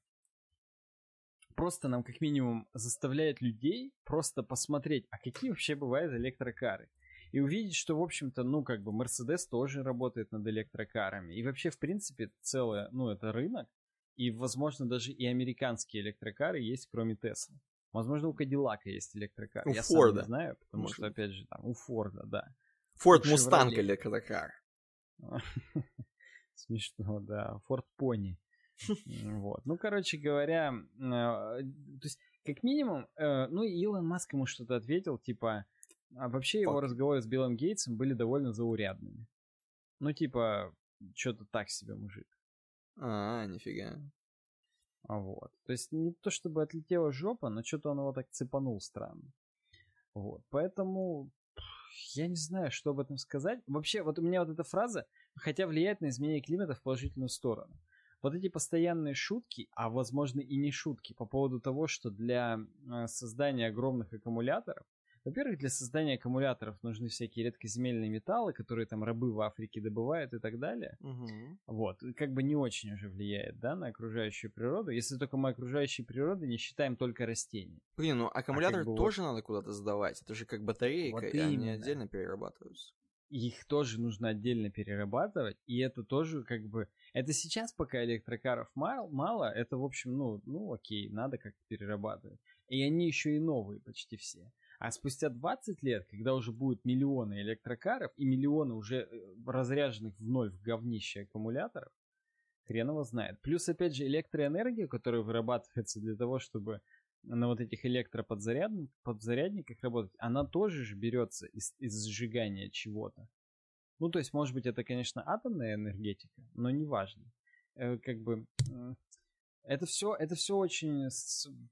просто нам как минимум заставляет людей просто посмотреть, а какие вообще бывают электрокары. И увидеть, что, в общем-то, ну, как бы, Мерседес тоже работает над электрокарами. И вообще, в принципе, целое, ну, это рынок. И, возможно, даже и американские электрокары есть, кроме Теслы. Возможно, у Кадиллака есть электрокар. У Я Форда. сам не знаю, потому Может. что, опять же, там, у Форда, да. Форд Мустанг или Кадакар. Смешно, да. Форд Пони. Вот. Ну, короче говоря, э, то есть, как минимум, э, ну, Илон Маск ему что-то ответил, типа, а вообще его разговоры с Биллом Гейтсом были довольно заурядными. Ну, типа, что-то так себе, мужик. А, нифига. А вот. То есть не то чтобы отлетела жопа, но что-то он его так цепанул странно. Вот. Поэтому я не знаю, что об этом сказать. Вообще, вот у меня вот эта фраза, хотя влияет на изменение климата в положительную сторону. Вот эти постоянные шутки, а возможно и не шутки, по поводу того, что для э, создания огромных аккумуляторов во-первых, для создания аккумуляторов нужны всякие редкоземельные металлы, которые там рабы в Африке добывают и так далее. Угу. Вот, как бы не очень уже влияет, да, на окружающую природу, если только мы окружающей природы не считаем только растения. Блин, ну аккумуляторы а как бы тоже вот... надо куда-то сдавать, это же как батарейка, вот и именно. они отдельно перерабатываются их тоже нужно отдельно перерабатывать, и это тоже как бы... Это сейчас, пока электрокаров мало, это, в общем, ну, ну окей, надо как-то перерабатывать. И они еще и новые почти все. А спустя 20 лет, когда уже будет миллионы электрокаров и миллионы уже э, разряженных в ноль в говнище аккумуляторов, хрен его знает. Плюс, опять же, электроэнергия, которая вырабатывается для того, чтобы на вот этих электроподзарядниках работать, она тоже же берется из, из сжигания чего-то. Ну, то есть, может быть, это, конечно, атомная энергетика, но неважно. Э, как бы Это все, это все очень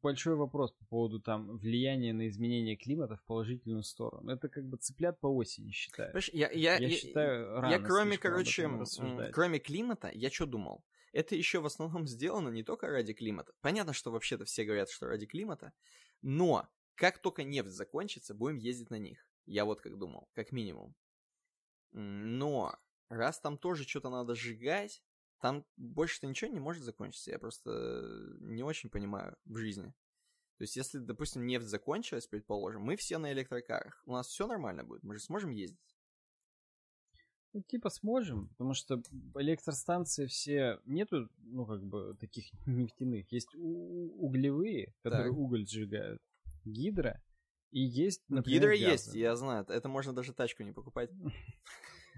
большой вопрос по поводу там влияния на изменение климата в положительную сторону. Это как бы цыплят по осени считаю. Я, я, я, я считаю, рано я кроме, короче, кроме климата, я что думал? Это еще в основном сделано не только ради климата. Понятно, что вообще-то все говорят, что ради климата, но как только нефть закончится, будем ездить на них. Я вот как думал, как минимум. Но раз там тоже что-то надо сжигать, там больше-то ничего не может закончиться. Я просто не очень понимаю в жизни. То есть, если, допустим, нефть закончилась, предположим, мы все на электрокарах, у нас все нормально будет, мы же сможем ездить. Ну, типа сможем, потому что электростанции все нету, ну, как бы, таких нефтяных. Есть углевые, которые так. уголь сжигают, гидро, и есть, например, Гидро газы. есть, я знаю. Это можно даже тачку не покупать.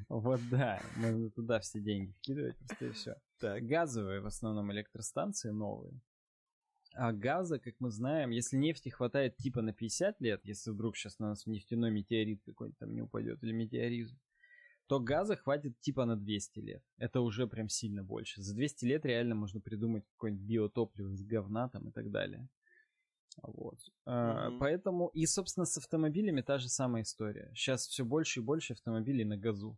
Вот да, можно туда все деньги вкидывать, просто и все. Так. Газовые в основном электростанции новые. А газа, как мы знаем, если нефти хватает типа на 50 лет, если вдруг сейчас на нас нефтяной метеорит какой-нибудь там не упадет, или метеоризм, то газа хватит типа на 200 лет. Это уже прям сильно больше. За 200 лет реально можно придумать какое-нибудь биотопливо из говна там и так далее. Вот. Mm-hmm. Поэтому, и, собственно, с автомобилями та же самая история. Сейчас все больше и больше автомобилей на газу.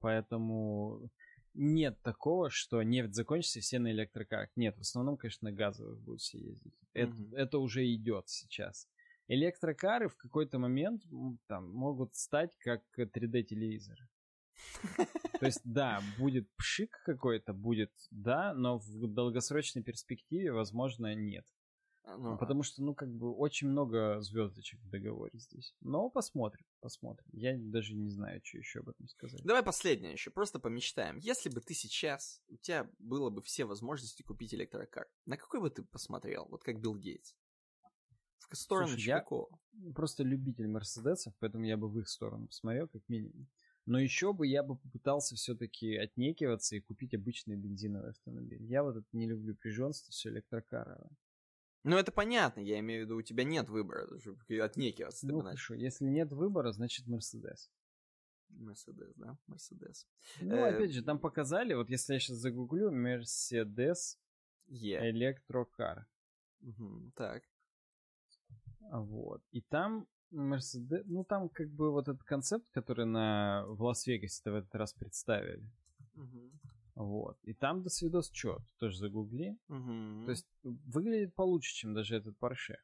Поэтому нет такого, что нефть закончится и все на электрокарах. Нет, в основном, конечно, на газовых будут все ездить. Mm-hmm. Это, это уже идет сейчас. Электрокары в какой-то момент там могут стать как 3D-телевизоры. То есть, да, будет пшик какой-то, будет, да, но в долгосрочной перспективе, возможно, нет. А, ну, Потому что, ну, как бы, очень много звездочек в договоре здесь. Но посмотрим, посмотрим. Я даже не знаю, что еще об этом сказать. Давай последнее еще, просто помечтаем. Если бы ты сейчас, у тебя было бы все возможности купить электрокар, на какой бы ты посмотрел? Вот как Билл Гейтс. Сторону Слушай, я просто любитель Мерседесов, поэтому я бы в их сторону посмотрел, как минимум. Но еще бы я бы попытался все-таки отнекиваться и купить обычный бензиновый автомобиль. Я вот это не люблю пижонство, все электрокаровое. Ну, это понятно, я имею в виду, у тебя нет выбора, отнекиваться. Ну, хорошо, если нет выбора, значит Мерседес. Мерседес, да? Мерседес. Ну, э, опять же, там показали, вот если я сейчас загуглю, Мерседес Электрокар. Так. Вот. И там Мерседес, ну там как бы вот этот концепт, который на в Лас-Вегасе в этот раз представили. Угу. Вот. И там до свидос что? Тоже загугли. Угу. То есть выглядит получше, чем даже этот Porsche.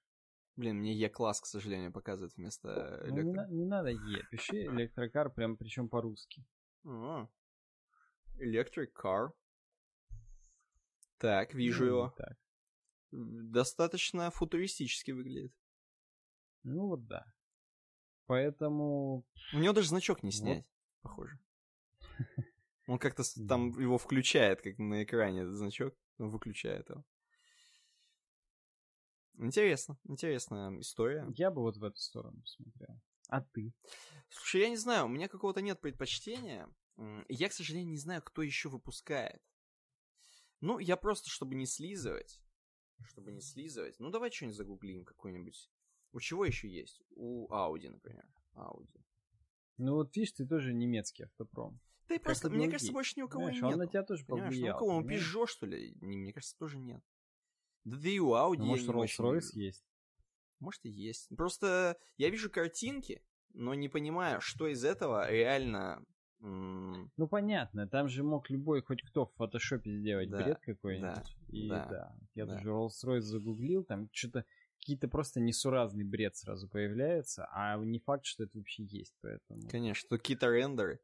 Блин, мне E-класс, к сожалению, показывает вместо ну, электро... не, не надо E, пиши электрокар прям причем по-русски. А, Electric car. Так, вижу ну, его. Так. Достаточно футуристически выглядит. Ну вот да. Поэтому... У него даже значок не снять, вот. похоже. Он как-то там его включает, как на экране этот значок, он выключает его. Интересно, интересная история. Я бы вот в эту сторону посмотрел. А ты? Слушай, я не знаю, у меня какого-то нет предпочтения. Я, к сожалению, не знаю, кто еще выпускает. Ну, я просто, чтобы не слизывать, чтобы не слизывать, ну давай что-нибудь загуглим, какой-нибудь. У чего еще есть? У Audi, например. Audi. Ну вот видишь, ты тоже немецкий автопром. Да и просто, мне кажется, больше ни у кого нет. Он на тебя тоже понимаешь, повлиял. Ну, у кого, он Peugeot, что ли? Не, мне кажется, тоже нет. Да, да и у Audi... Ну, может, Rolls-Royce есть? Может, и есть. Просто я вижу картинки, но не понимаю, что из этого реально... Ну, понятно, там же мог любой, хоть кто в фотошопе сделать да, бред какой-нибудь. Да, и да, да. я да. даже Rolls-Royce загуглил, там что-то какие-то просто несуразный бред сразу появляется, а не факт, что это вообще есть, поэтому... Конечно, какие-то рендеры.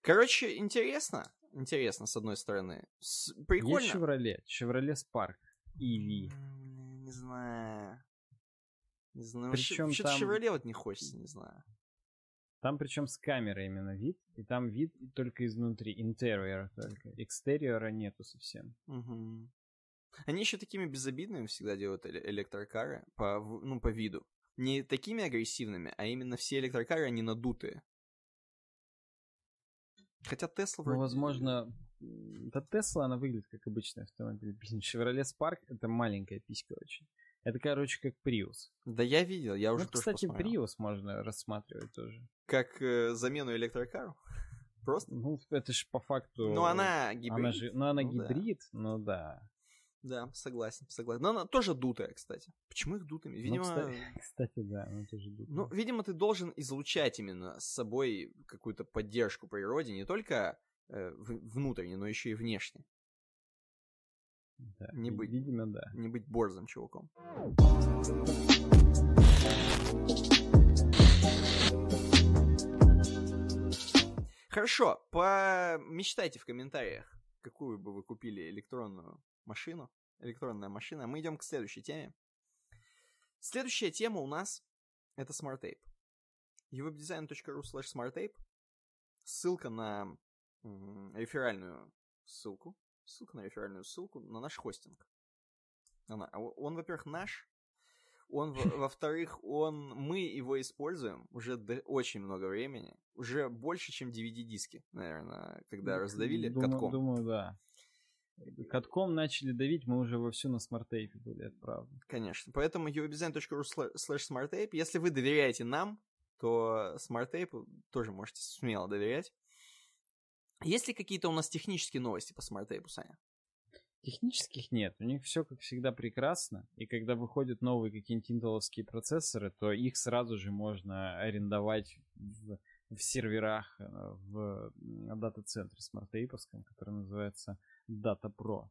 Короче, интересно. Интересно, с одной стороны. С... Прикольно. Есть Chevrolet. Chevrolet Spark. EV. Не знаю. Не знаю. Причем Что-то там... Chevrolet вот не хочется, не знаю. Там причем с камерой именно вид, и там вид только изнутри, интерьера только. Экстерьера нету совсем. Угу. Они еще такими безобидными всегда делают электрокары по, ну, по виду. Не такими агрессивными, а именно все электрокары, они надутые. Хотя Тесла вроде... Ну, возможно, да Тесла, она выглядит как обычный автомобиль. Chevrolet Spark — это маленькая писька очень. Это, короче, как Prius. Да я видел, я уже ну, тоже кстати, посмотрел. Prius можно рассматривать тоже. Как э, замену электрокару? Просто? Ну, это же по факту... Ну, она гибрид. Она же, ну, она ну, гибрид, да. ну да. Да, согласен, согласен. Но она тоже дутая, кстати. Почему их дутыми? Ну, Видимо, кстати, кстати, да, она тоже дутая. ну, видимо, ты должен излучать именно с собой какую-то поддержку природе, не только э, внутренне, но еще и внешне. Да, не быть. Видимо, да. Не быть борзым чуваком. Хорошо, помечтайте в комментариях, какую бы вы купили электронную машину. Электронная машина. Мы идем к следующей теме. Следующая тема у нас это Smart Tape. uwebdesign.ru slash smarttape. Ссылка на реферальную ссылку. Ссылка на реферальную ссылку на наш хостинг. Она, а он, во-первых, наш. Он, во- во-вторых, он, мы его используем уже очень много времени. Уже больше, чем DVD-диски, наверное, когда раздавили думаю, катком. Думаю, да. Катком начали давить, мы уже вовсю на SmartApe были, это правда. Конечно. Поэтому uwebdesign.ru sla- slash smartape. Если вы доверяете нам, то SmartApe тоже можете смело доверять. Есть ли какие-то у нас технические новости по SmartApe у, Саня? Технических нет, у них все как всегда прекрасно, и когда выходят новые какие-нибудь интеловские процессоры, то их сразу же можно арендовать в, в серверах э, в дата-центре SmartApe овском, который называется Data Pro.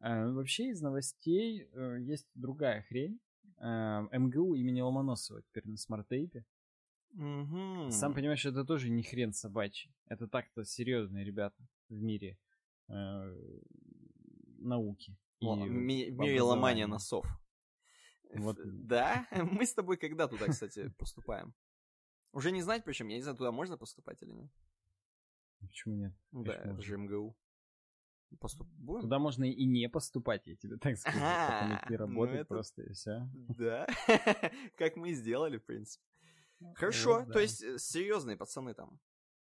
Э, Вообще из новостей э, есть другая хрень. Э, МГУ имени Ломоносова теперь на SmartApe. Мгм. Сам понимаешь, это тоже не хрен собачий. Это так-то серьезные ребята в мире э, науки. и Л- ми- В мире ломания носов. Вот. Да? Мы с тобой когда туда, кстати, поступаем? Уже не знать, причем, я не знаю, туда можно поступать или нет. Почему нет? Да, Конечно, это же МГУ. Поступ... Будем? Туда можно и не поступать, я тебе так скажу. Потом идти ну работать это- просто и все. Да, как мы и сделали, в принципе. Хорошо, Вот, то да. есть э, серьезные пацаны там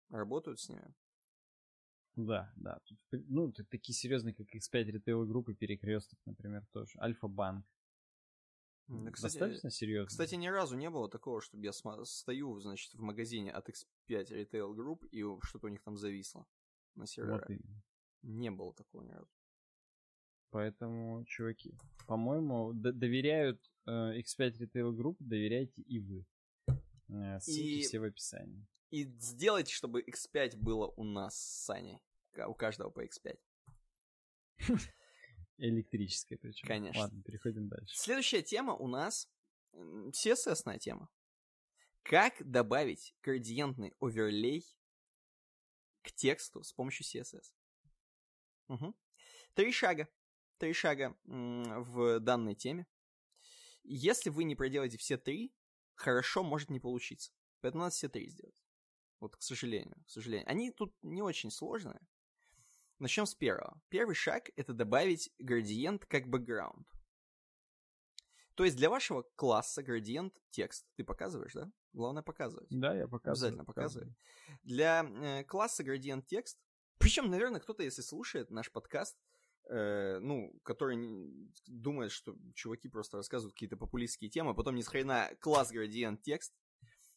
работают с ними. Да, да. Ну, такие серьезные, как X5 ритейл группы, Перекресток, например, тоже. Альфа-банк. Да, Достаточно серьезно. Кстати, ни разу не было такого, чтобы я стою, значит, в магазине от X5 Retail Group, и что-то у них там зависло на серверах. вот именно. Не было такого ни разу. Поэтому, чуваки, по-моему, д- доверяют э, X5 Retail Group, доверяйте и вы. Э, ссылки И- все в описании. И сделайте, чтобы X5 было у нас с Саней. У каждого по X5. Электрическое причем. Конечно. Ладно, переходим дальше. Следующая тема у нас CSS-ная тема. Как добавить градиентный оверлей к тексту с помощью CSS? Мгм. Три шага. Три шага в данной теме. Если вы не проделаете все три, хорошо может не получиться. Поэтому надо все три сделать. Вот, к сожалению, к сожалению. Они тут не очень сложные. Начнем с первого. Первый шаг — это добавить градиент как бэкграунд. То есть для вашего класса градиент текст. Ты показываешь, да? Главное показывать. Да, я показываю. Обязательно показывай. Для э, класса градиент текст. Причем, наверное, кто-то, если слушает наш подкаст, э, ну, который думает, что чуваки просто рассказывают какие-то популистские темы, а потом ни с хрена класс градиент текст,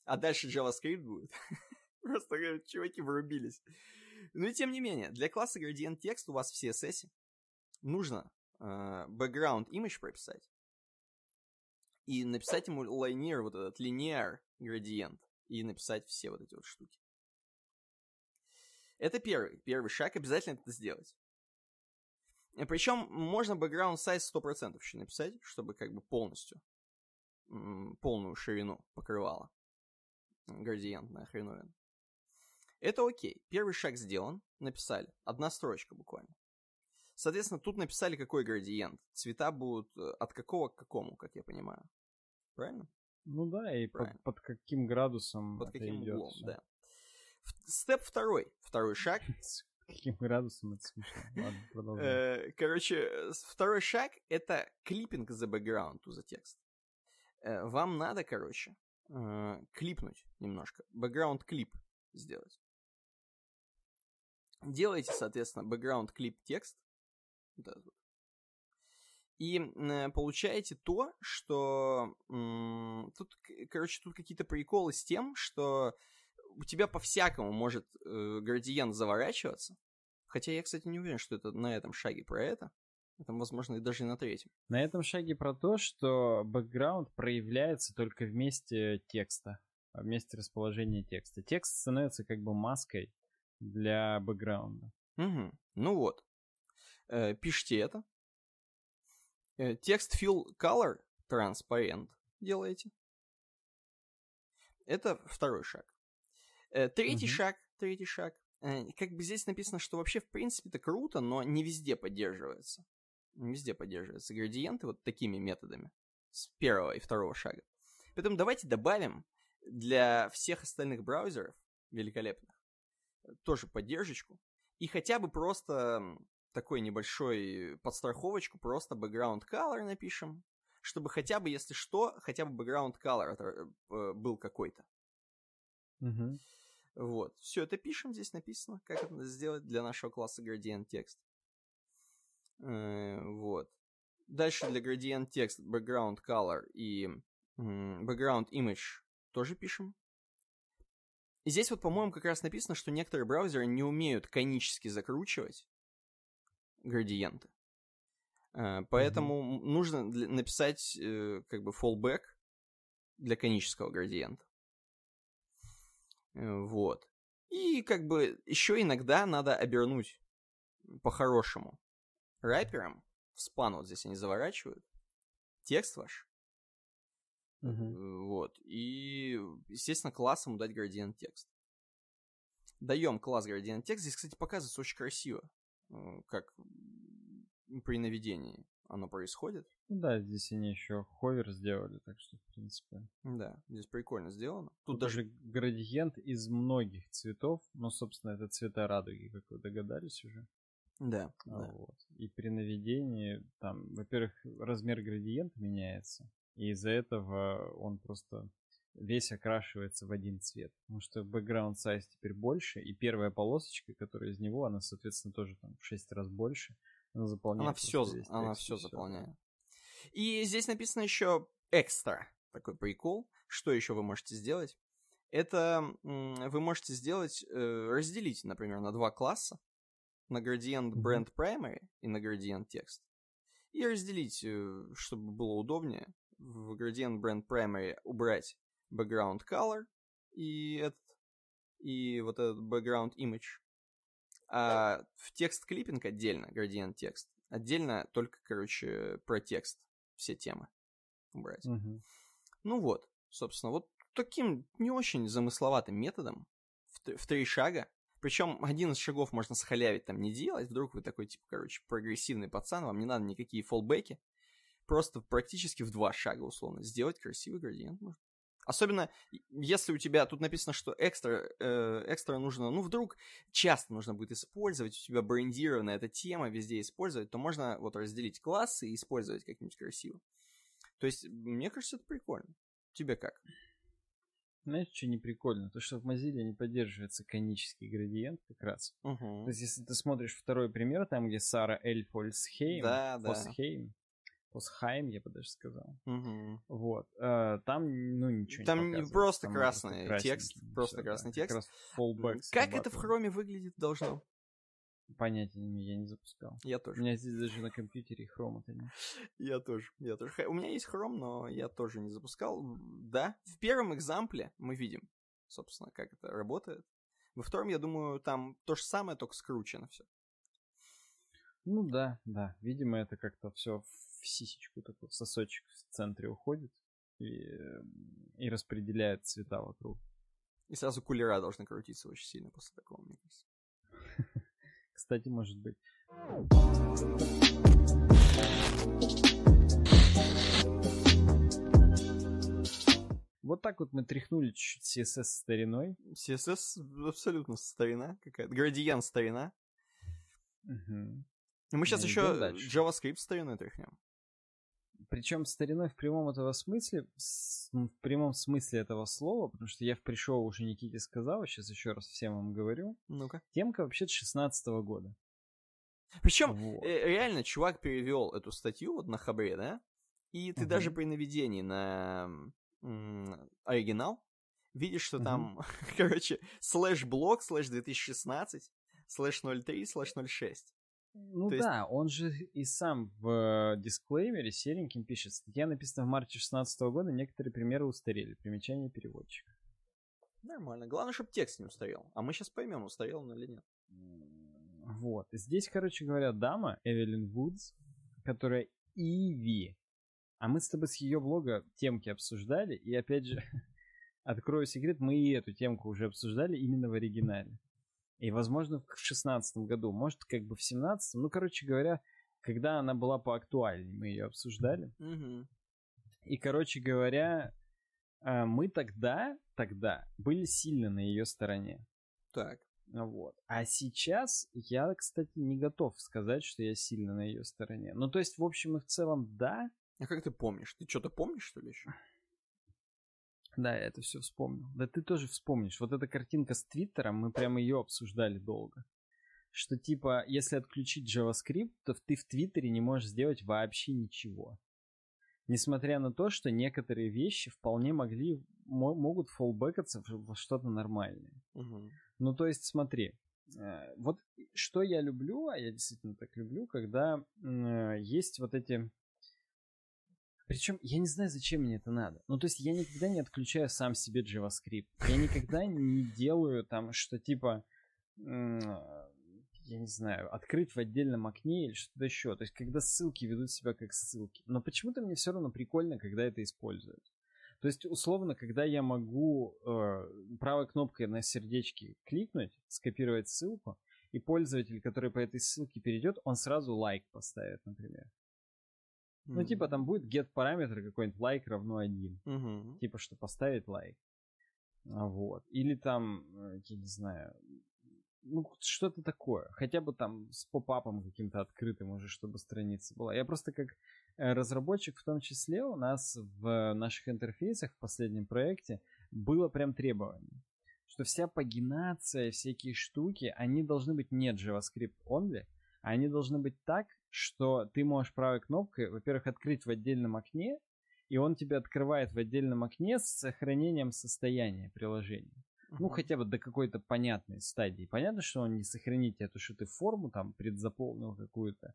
а дальше JavaScript будет. Просто э, чуваки врубились. Ну и тем не менее, для класса gradient текст у вас в CSS нужно э, background image прописать и написать ему linear, вот этот linear gradient, и написать все вот эти вот штуки. Это первый, первый шаг, обязательно это сделать. Причем можно background size 100% еще написать, чтобы как бы полностью, полную ширину покрывала градиентная хреновина. Это окей. Первый шаг сделан. Написали. Одна строчка буквально. Соответственно, тут написали, какой градиент. Цвета будут э, от какого к какому, как я понимаю. Правильно? Ну да, и под, Правильно. под каким градусом Под каким идет углом, всё. да. Степ второй. Второй шаг. С каким градусом это смешно. Ладно, Короче, второй шаг — это клиппинг за background to the текст. Э, Вам надо, короче, э, клипнуть немножко. Background клип сделать. Делаете, соответственно, background клип текст. Вот этот вот. И э, получаете то, что... Тут, короче, тут какие-то приколы с тем, что у тебя по-всякому может э, градиент заворачиваться. Хотя я, кстати, не уверен, что это на этом шаге про это. Там, возможно, и даже и на третьем. На этом шаге про то, что бэкграунд проявляется только вместе текста, вместе расположения текста. Текст становится как бы маской для бэкграунда. Угу. Ну вот. Э, пишите это. Э, текст fill color transparent делаете. Это второй шаг. Э, третий угу. шаг, третий шаг. Э, как бы здесь написано, что вообще в принципе это круто, но не везде поддерживается. Не везде поддерживаются градиенты вот такими методами. С первого и второго шага. Поэтому давайте добавим для всех остальных браузеров великолепных тоже поддержку. И хотя бы просто такой небольшой подстраховочку, просто background color напишем, чтобы хотя бы, если что, хотя бы background color э, был какой-то. Угу. Вот. Все это пишем, здесь написано, как это сделать для нашего класса gradient text. Э, вот. Дальше для gradient text background color и background image тоже пишем. И здесь вот, по-моему, как раз написано, что некоторые браузеры не умеют конически закручивать градиенты. Э, поэтому mm-hmm. нужно написать э, как бы fallback для конического градиента. Э, вот. И как бы еще иногда надо обернуть по-хорошему рэпером. В спан вот здесь они заворачивают. Текст ваш. Uh-huh. Вот. И, естественно, классом дать градиент текст. Даем класс градиент текст. Здесь, кстати, показывается очень красиво, как при наведении оно происходит. Ну да, здесь они еще ховер сделали, так что, в принципе... Да, здесь прикольно сделано. Тут, Тут даже градиент из многих цветов, но, собственно, это цвета радуги, как вы догадались уже. Да, а, да. Вот. И при наведении, там, во-первых, размер градиента меняется, и из-за этого он просто весь окрашивается в один цвет. Потому что background size теперь больше, и первая полосочка, которая из него, она, соответственно, тоже там в 6 раз больше. Она заполняет. Она все, она все заполняет. И здесь написано еще экстра. Такой прикол. Что еще вы можете сделать? Это вы можете сделать, э, разделить, например, на два класса. На gradient brand primary и на gradient text. И разделить, э, чтобы было удобнее. В gradient brand primary убрать background color и этот и вот этот background image а в текст клиппинг отдельно, градиент текст, отдельно только, короче, про текст все темы убрать. Угу. Ну вот, собственно, вот таким не очень замысловатым методом в, в три шага. Причем один из шагов можно схалявить, там не делать. Вдруг вы такой, типа, короче, прогрессивный пацан, вам не надо никакие фоллбеки. Просто практически в два шага, условно, сделать красивый градиент можно. Особенно, если у тебя тут написано, что экстра, э, экстра нужно, ну, вдруг часто нужно будет использовать, у тебя брендированная эта тема, везде использовать, то можно вот разделить классы и использовать как-нибудь красиво. То есть, мне кажется, это прикольно. Тебе как? Знаешь, что не прикольно? То, что в Mozilla не поддерживается конический градиент как раз. Угу. То есть, если ты смотришь второй пример, там, где Сара Эль Фольсхейм, да, Фосхейм, Посхайм, я бы даже сказал. Угу. Вот. Э, там, ну, ничего там не Там просто там красный просто текст, просто все, красный да. текст. Как, как это в хроме выглядит должно? Понятия не имею, я не запускал. Я тоже. У меня здесь даже на компьютере хрома-то нет. Я тоже, я тоже. У меня есть хром, но я тоже не запускал. Да, в первом экзампле мы видим, собственно, как это работает. Во втором, я думаю, там то же самое, только скручено все. Ну да, да. Видимо, это как-то все в сисечку, такой сосочек в центре уходит и, и распределяет цвета вокруг. И сразу кулера должны крутиться очень сильно после такого, мне кажется. Кстати, может быть. Вот так вот мы тряхнули чуть-чуть CSS стариной. CSS абсолютно старина какая-то. Градиент старина. Угу. И мы сейчас ну, еще JavaScript стариной тряхнем. Причем стариной в прямом этого смысле, в прямом смысле этого слова, потому что я в пришел уже Никите сказал, сейчас еще раз всем вам говорю. Ну-ка. Темка вообще-то 16 -го года. Причем вот. Э, реально чувак перевел эту статью вот на Хабре, да? И ты угу. даже при наведении на оригинал видишь, что угу. там, короче, slash blog, slash 2016, slash 03, slash 06. Ну То да, он же и сам в э, дисклеймере сереньким пишет. Статья написана в марте 2016 года, некоторые примеры устарели. Примечание переводчика. Нормально. Главное, чтобы текст не устарел. А мы сейчас поймем, устарел он или нет. Вот. Здесь, короче говоря, дама Эвелин Вудс, которая Иви. А мы с тобой с ее блога темки обсуждали. И опять же, открою секрет, мы и эту темку уже обсуждали именно в оригинале. И, возможно, в шестнадцатом году, может, как бы в семнадцатом. Ну, короче говоря, когда она была поактуальней, мы ее обсуждали. Угу. И, короче говоря, а, мы тогда, тогда были сильно на ее стороне. Так. Вот. А сейчас я, кстати, не готов сказать, что я сильно на ее стороне. Ну, то есть, в общем и в целом, да. А как ты помнишь? Ты что-то помнишь, что ли, еще? Да, я это все вспомнил. Да ты тоже вспомнишь. Вот эта картинка с Твиттером, мы прямо ее обсуждали долго. Что типа, если отключить JavaScript, то ты в Твиттере не можешь сделать вообще ничего. Несмотря на то, что некоторые вещи вполне могли, могут фоллбекаться во что-то нормальное. Угу. Ну, то есть, смотри, э, вот что я люблю, а я действительно так люблю, когда э, есть вот эти причем я не знаю, зачем мне это надо. Ну, то есть я никогда не отключаю сам себе JavaScript. Я никогда не делаю там, что типа, я не знаю, открыть в отдельном окне или что-то еще. То есть когда ссылки ведут себя как ссылки. Но почему-то мне все равно прикольно, когда это используют. То есть, условно, когда я могу э, правой кнопкой на сердечке кликнуть, скопировать ссылку, и пользователь, который по этой ссылке перейдет, он сразу лайк поставит, например. Ну, mm-hmm. типа, там будет get параметр какой-нибудь лайк равно один. Mm-hmm. Типа, что поставить лайк. А, вот. Или там, э, я не знаю, ну, что-то такое. Хотя бы там с попапом каким-то открытым уже, чтобы страница была. Я просто как э, разработчик в том числе у нас в наших интерфейсах в последнем проекте было прям требование, что вся пагинация, всякие штуки, они должны быть не JavaScript only, а они должны быть так, что ты можешь правой кнопкой, во-первых, открыть в отдельном окне, и он тебе открывает в отдельном окне с сохранением состояния приложения. Uh-huh. Ну, хотя бы до какой-то понятной стадии. Понятно, что он не сохранит эту, что ты форму там предзаполнил какую-то.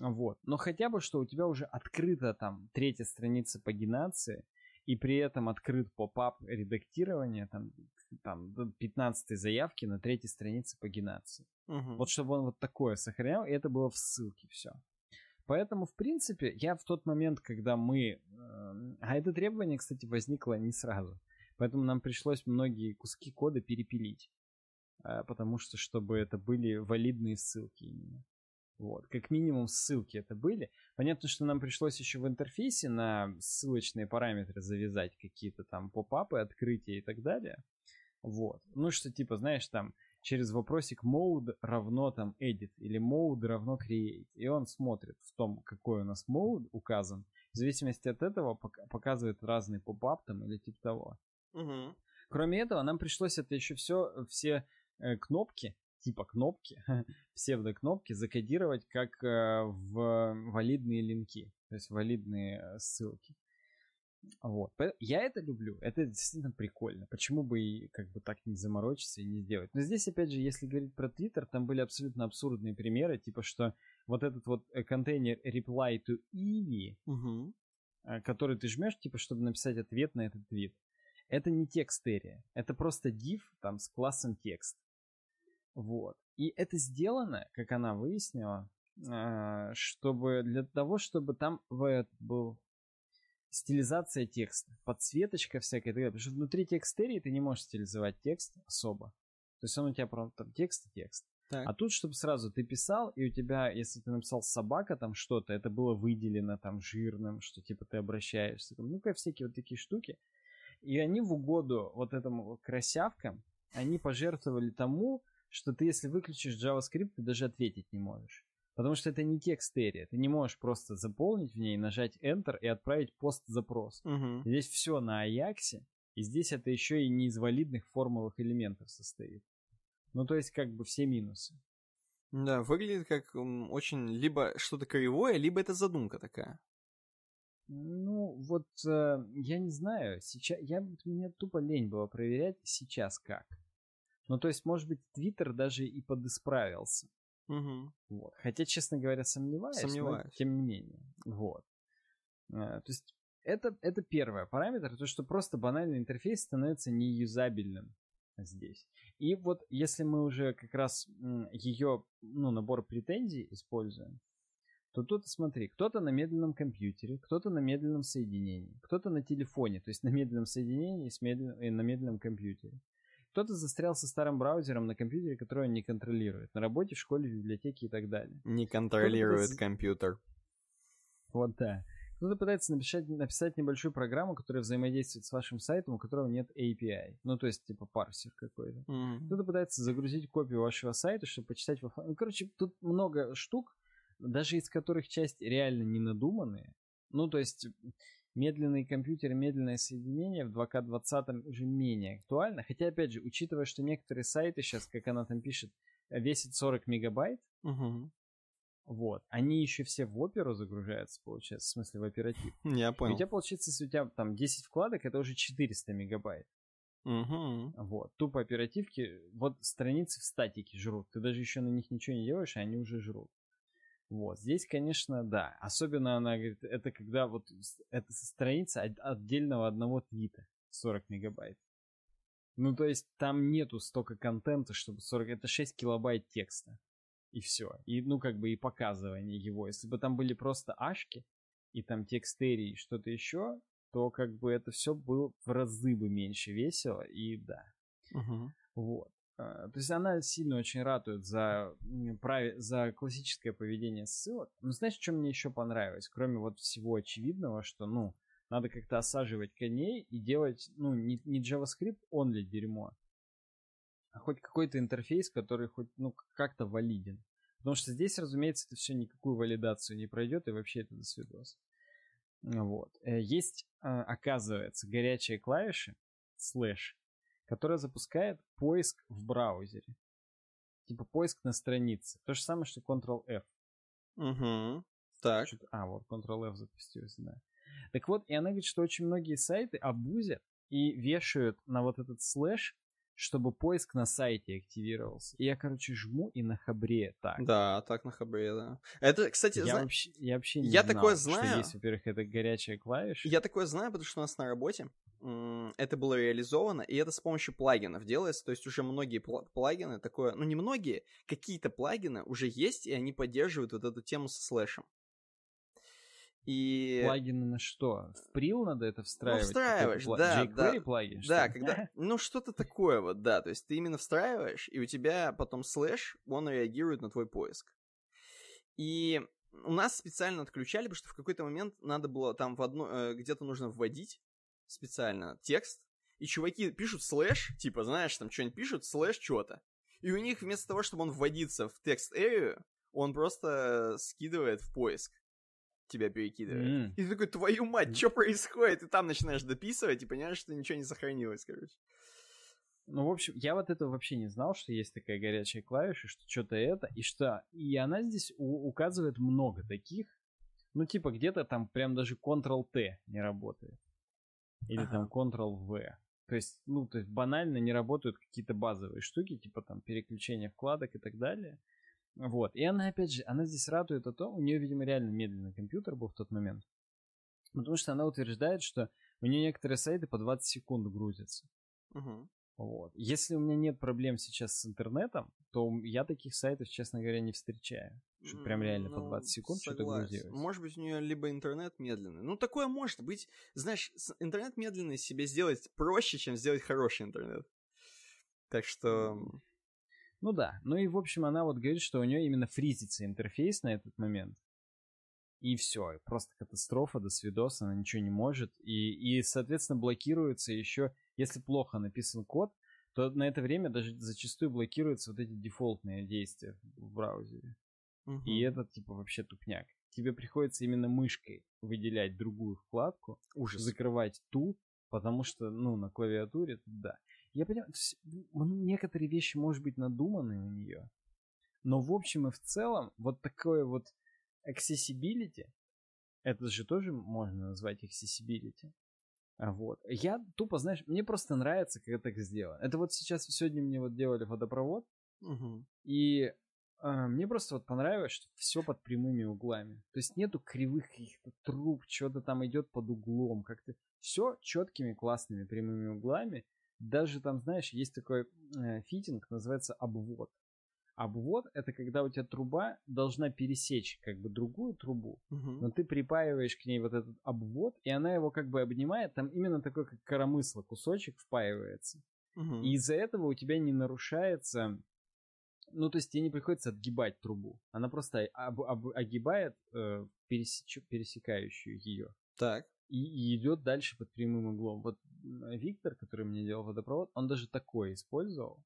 Вот. Но хотя бы, что у тебя уже открыта там третья страница пагинации, и при этом открыт поп-ап редактирования, там, там 15 заявки на третьей странице пагинации. Угу. Вот чтобы он вот такое сохранял, и это было в ссылке все. Поэтому, в принципе, я в тот момент, когда мы... Э, а это требование, кстати, возникло не сразу. Поэтому нам пришлось многие куски кода перепилить. Э, потому что, чтобы это были валидные ссылки именно. Вот, как минимум ссылки это были. Понятно, что нам пришлось еще в интерфейсе на ссылочные параметры завязать какие-то там поп-апы, открытия и так далее. Вот. Ну, что типа, знаешь, там через вопросик mode равно там edit или mode равно create. И он смотрит в том, какой у нас mode указан. В зависимости от этого показывает разный поп-ап там или типа того. Угу. Кроме этого, нам пришлось это еще все, все э, кнопки, типа кнопки, псевдокнопки, закодировать как э, в валидные линки, то есть валидные э, ссылки. Вот. Я это люблю. Это действительно прикольно. Почему бы и как бы так не заморочиться и не сделать? Но здесь, опять же, если говорить про Twitter, там были абсолютно абсурдные примеры, типа что вот этот вот э, контейнер reply to Eevee, угу. который ты жмешь, типа, чтобы написать ответ на этот твит, это не текст area. Это просто div там с классом текст. Вот. И это сделано, как она выяснила, а, чтобы для того, чтобы там был стилизация текста, подсветочка всякая и так далее. Потому что внутри текстерии ты не можешь стилизовать текст особо. То есть он у тебя просто там текст и текст. Так. А тут, чтобы сразу ты писал, и у тебя, если ты написал собака там что-то, это было выделено там жирным, что типа ты обращаешься. Там, ну-ка, всякие вот такие штуки. И они в угоду вот этому красявкам, они пожертвовали тому, что ты, если выключишь JavaScript, ты даже ответить не можешь. Потому что это не текст area. Ты не можешь просто заполнить в ней, нажать Enter и отправить пост-запрос. Угу. Здесь все на Аяксе, и здесь это еще и не из валидных формовых элементов состоит. Ну, то есть, как бы все минусы. Да, выглядит как очень либо что-то кривое, либо это задумка такая. Ну, вот э, я не знаю, сейчас я мне тупо лень было проверять сейчас как. Ну, то есть, может быть, Твиттер даже и подисправился. Угу. Вот. Хотя, честно говоря, сомневаюсь. Сомневаюсь. Но тем не менее. Вот. А, то есть это, это первый параметр, то, что просто банальный интерфейс становится неюзабельным здесь. И вот если мы уже как раз ее, ну, набор претензий используем, то тут смотри, кто-то на медленном компьютере, кто-то на медленном соединении, кто-то на телефоне, то есть на медленном соединении с медлен... и на медленном компьютере. Кто-то застрял со старым браузером на компьютере, который он не контролирует. На работе, в школе, в библиотеке и так далее. Не контролирует компьютер. Вот да. Кто-то пытается написать, написать небольшую программу, которая взаимодействует с вашим сайтом, у которого нет API. Ну, то есть, типа, парсер какой-то. Mm-hmm. Кто-то пытается загрузить копию вашего сайта, чтобы почитать во Ну, короче, тут много штук, даже из которых часть реально не надуманные. Ну, то есть, медленный компьютер, медленное соединение в 2К20 уже менее актуально. Хотя, опять же, учитывая, что некоторые сайты сейчас, как она там пишет, весит 40 мегабайт, угу. вот, они еще все в оперу загружаются, получается, в смысле в оператив. Я понял. И у тебя, получается, если у тебя там 10 вкладок, это уже 400 мегабайт. Угу. Вот. Тупо оперативки, вот страницы в статике жрут. Ты даже еще на них ничего не делаешь, а они уже жрут. Вот, здесь, конечно, да. Особенно она говорит, это когда вот это страница отдельного одного твита, 40 мегабайт. Ну, то есть там нету столько контента, чтобы 40... Это 6 килобайт текста. И все. И, ну, как бы и показывание его. Если бы там были просто ашки, и там текстерии и что-то еще, то как бы это все было в разы бы меньше весело, и да. Угу. Вот. То есть она сильно очень ратует за, за классическое поведение ссылок. Но знаешь, что мне еще понравилось? Кроме вот всего очевидного, что, ну, надо как-то осаживать коней и делать, ну, не, не JavaScript only дерьмо, а хоть какой-то интерфейс, который хоть, ну, как-то валиден. Потому что здесь, разумеется, это все никакую валидацию не пройдет, и вообще это до свидос. Вот. Э, есть, а, оказывается, горячие клавиши, слэш, которая запускает поиск в браузере. Типа поиск на странице. То же самое, что Ctrl-F. Угу. Так. А, вот Ctrl-F запустилось, да. Так вот, и она говорит, что очень многие сайты абузят и вешают на вот этот слэш чтобы поиск на сайте активировался. И я, короче, жму и на хабре так. Да, так на хабре, да. Это, кстати, я, зна... вообще, я вообще не я знал, такое знаю. что есть, во-первых, это горячая клавиша. Я такое знаю, потому что у нас на работе это было реализовано, и это с помощью плагинов делается, то есть уже многие плагины, такое, ну не многие, какие-то плагины уже есть, и они поддерживают вот эту тему со слэшем. И... Плагины на что? В прил надо это встраивать? Ну, встраиваешь, да, jQuery да. плагин? Да, когда... Ну, что-то такое вот, да. То есть ты именно встраиваешь, и у тебя потом слэш, он реагирует на твой поиск. И у нас специально отключали, потому что в какой-то момент надо было там в одно... Э, где-то нужно вводить специально текст, и чуваки пишут слэш, типа, знаешь, там что-нибудь пишут, слэш что-то. И у них вместо того, чтобы он вводиться в text area, он просто скидывает в поиск тебя перекидывает. Mm. И ты такой, твою мать, что происходит? И там начинаешь дописывать и понимаешь, что ничего не сохранилось, короче. Ну, в общем, я вот это вообще не знал, что есть такая горячая клавиша, что что-то это, и что... И она здесь у- указывает много таких. Ну, типа, где-то там прям даже Ctrl-T не работает. Или ага. там Ctrl-V. То есть, ну, то есть банально не работают какие-то базовые штуки, типа там переключение вкладок и так далее. Вот. И она, опять же, она здесь радует о том, у нее, видимо, реально медленный компьютер был в тот момент. Потому что она утверждает, что у нее некоторые сайты по 20 секунд грузятся. Угу. Вот. Если у меня нет проблем сейчас с интернетом, то я таких сайтов, честно говоря, не встречаю. Что прям реально ну, по 20 секунд что-то грузилось. Может быть, у нее либо интернет медленный. Ну, такое может быть. Знаешь, интернет медленный себе сделать проще, чем сделать хороший интернет. Так что... Ну да, ну и в общем она вот говорит, что у нее именно фризится интерфейс на этот момент. И все, просто катастрофа, до свидос, она ничего не может. И, и, соответственно, блокируется еще, если плохо написан код, то на это время даже зачастую блокируются вот эти дефолтные действия в браузере. Угу. И это, типа, вообще тупняк. Тебе приходится именно мышкой выделять другую вкладку, Ужас. закрывать ту, потому что, ну, на клавиатуре, да. Я понимаю, некоторые вещи, может быть, надуманы у нее, но в общем и в целом вот такое вот accessibility, это же тоже можно назвать accessibility. А вот. Я тупо, знаешь, мне просто нравится, как это так сделано. Это вот сейчас сегодня мне вот делали водопровод, угу. и мне просто вот понравилось, что все под прямыми углами. То есть нету кривых каких-то труб, что-то там идет под углом, как-то все четкими классными прямыми углами. Даже там, знаешь, есть такой э, фитинг, называется обвод. Обвод это когда у тебя труба должна пересечь как бы другую трубу, Угу. но ты припаиваешь к ней вот этот обвод, и она его как бы обнимает, там именно такой как коромысло кусочек впаивается. Угу. И из-за этого у тебя не нарушается, ну то есть тебе не приходится отгибать трубу, она просто об- об- огибает э, пересеч- пересекающую ее Так. и, и идет дальше под прямым углом. Вот м, Виктор, который мне делал водопровод, он даже такое использовал.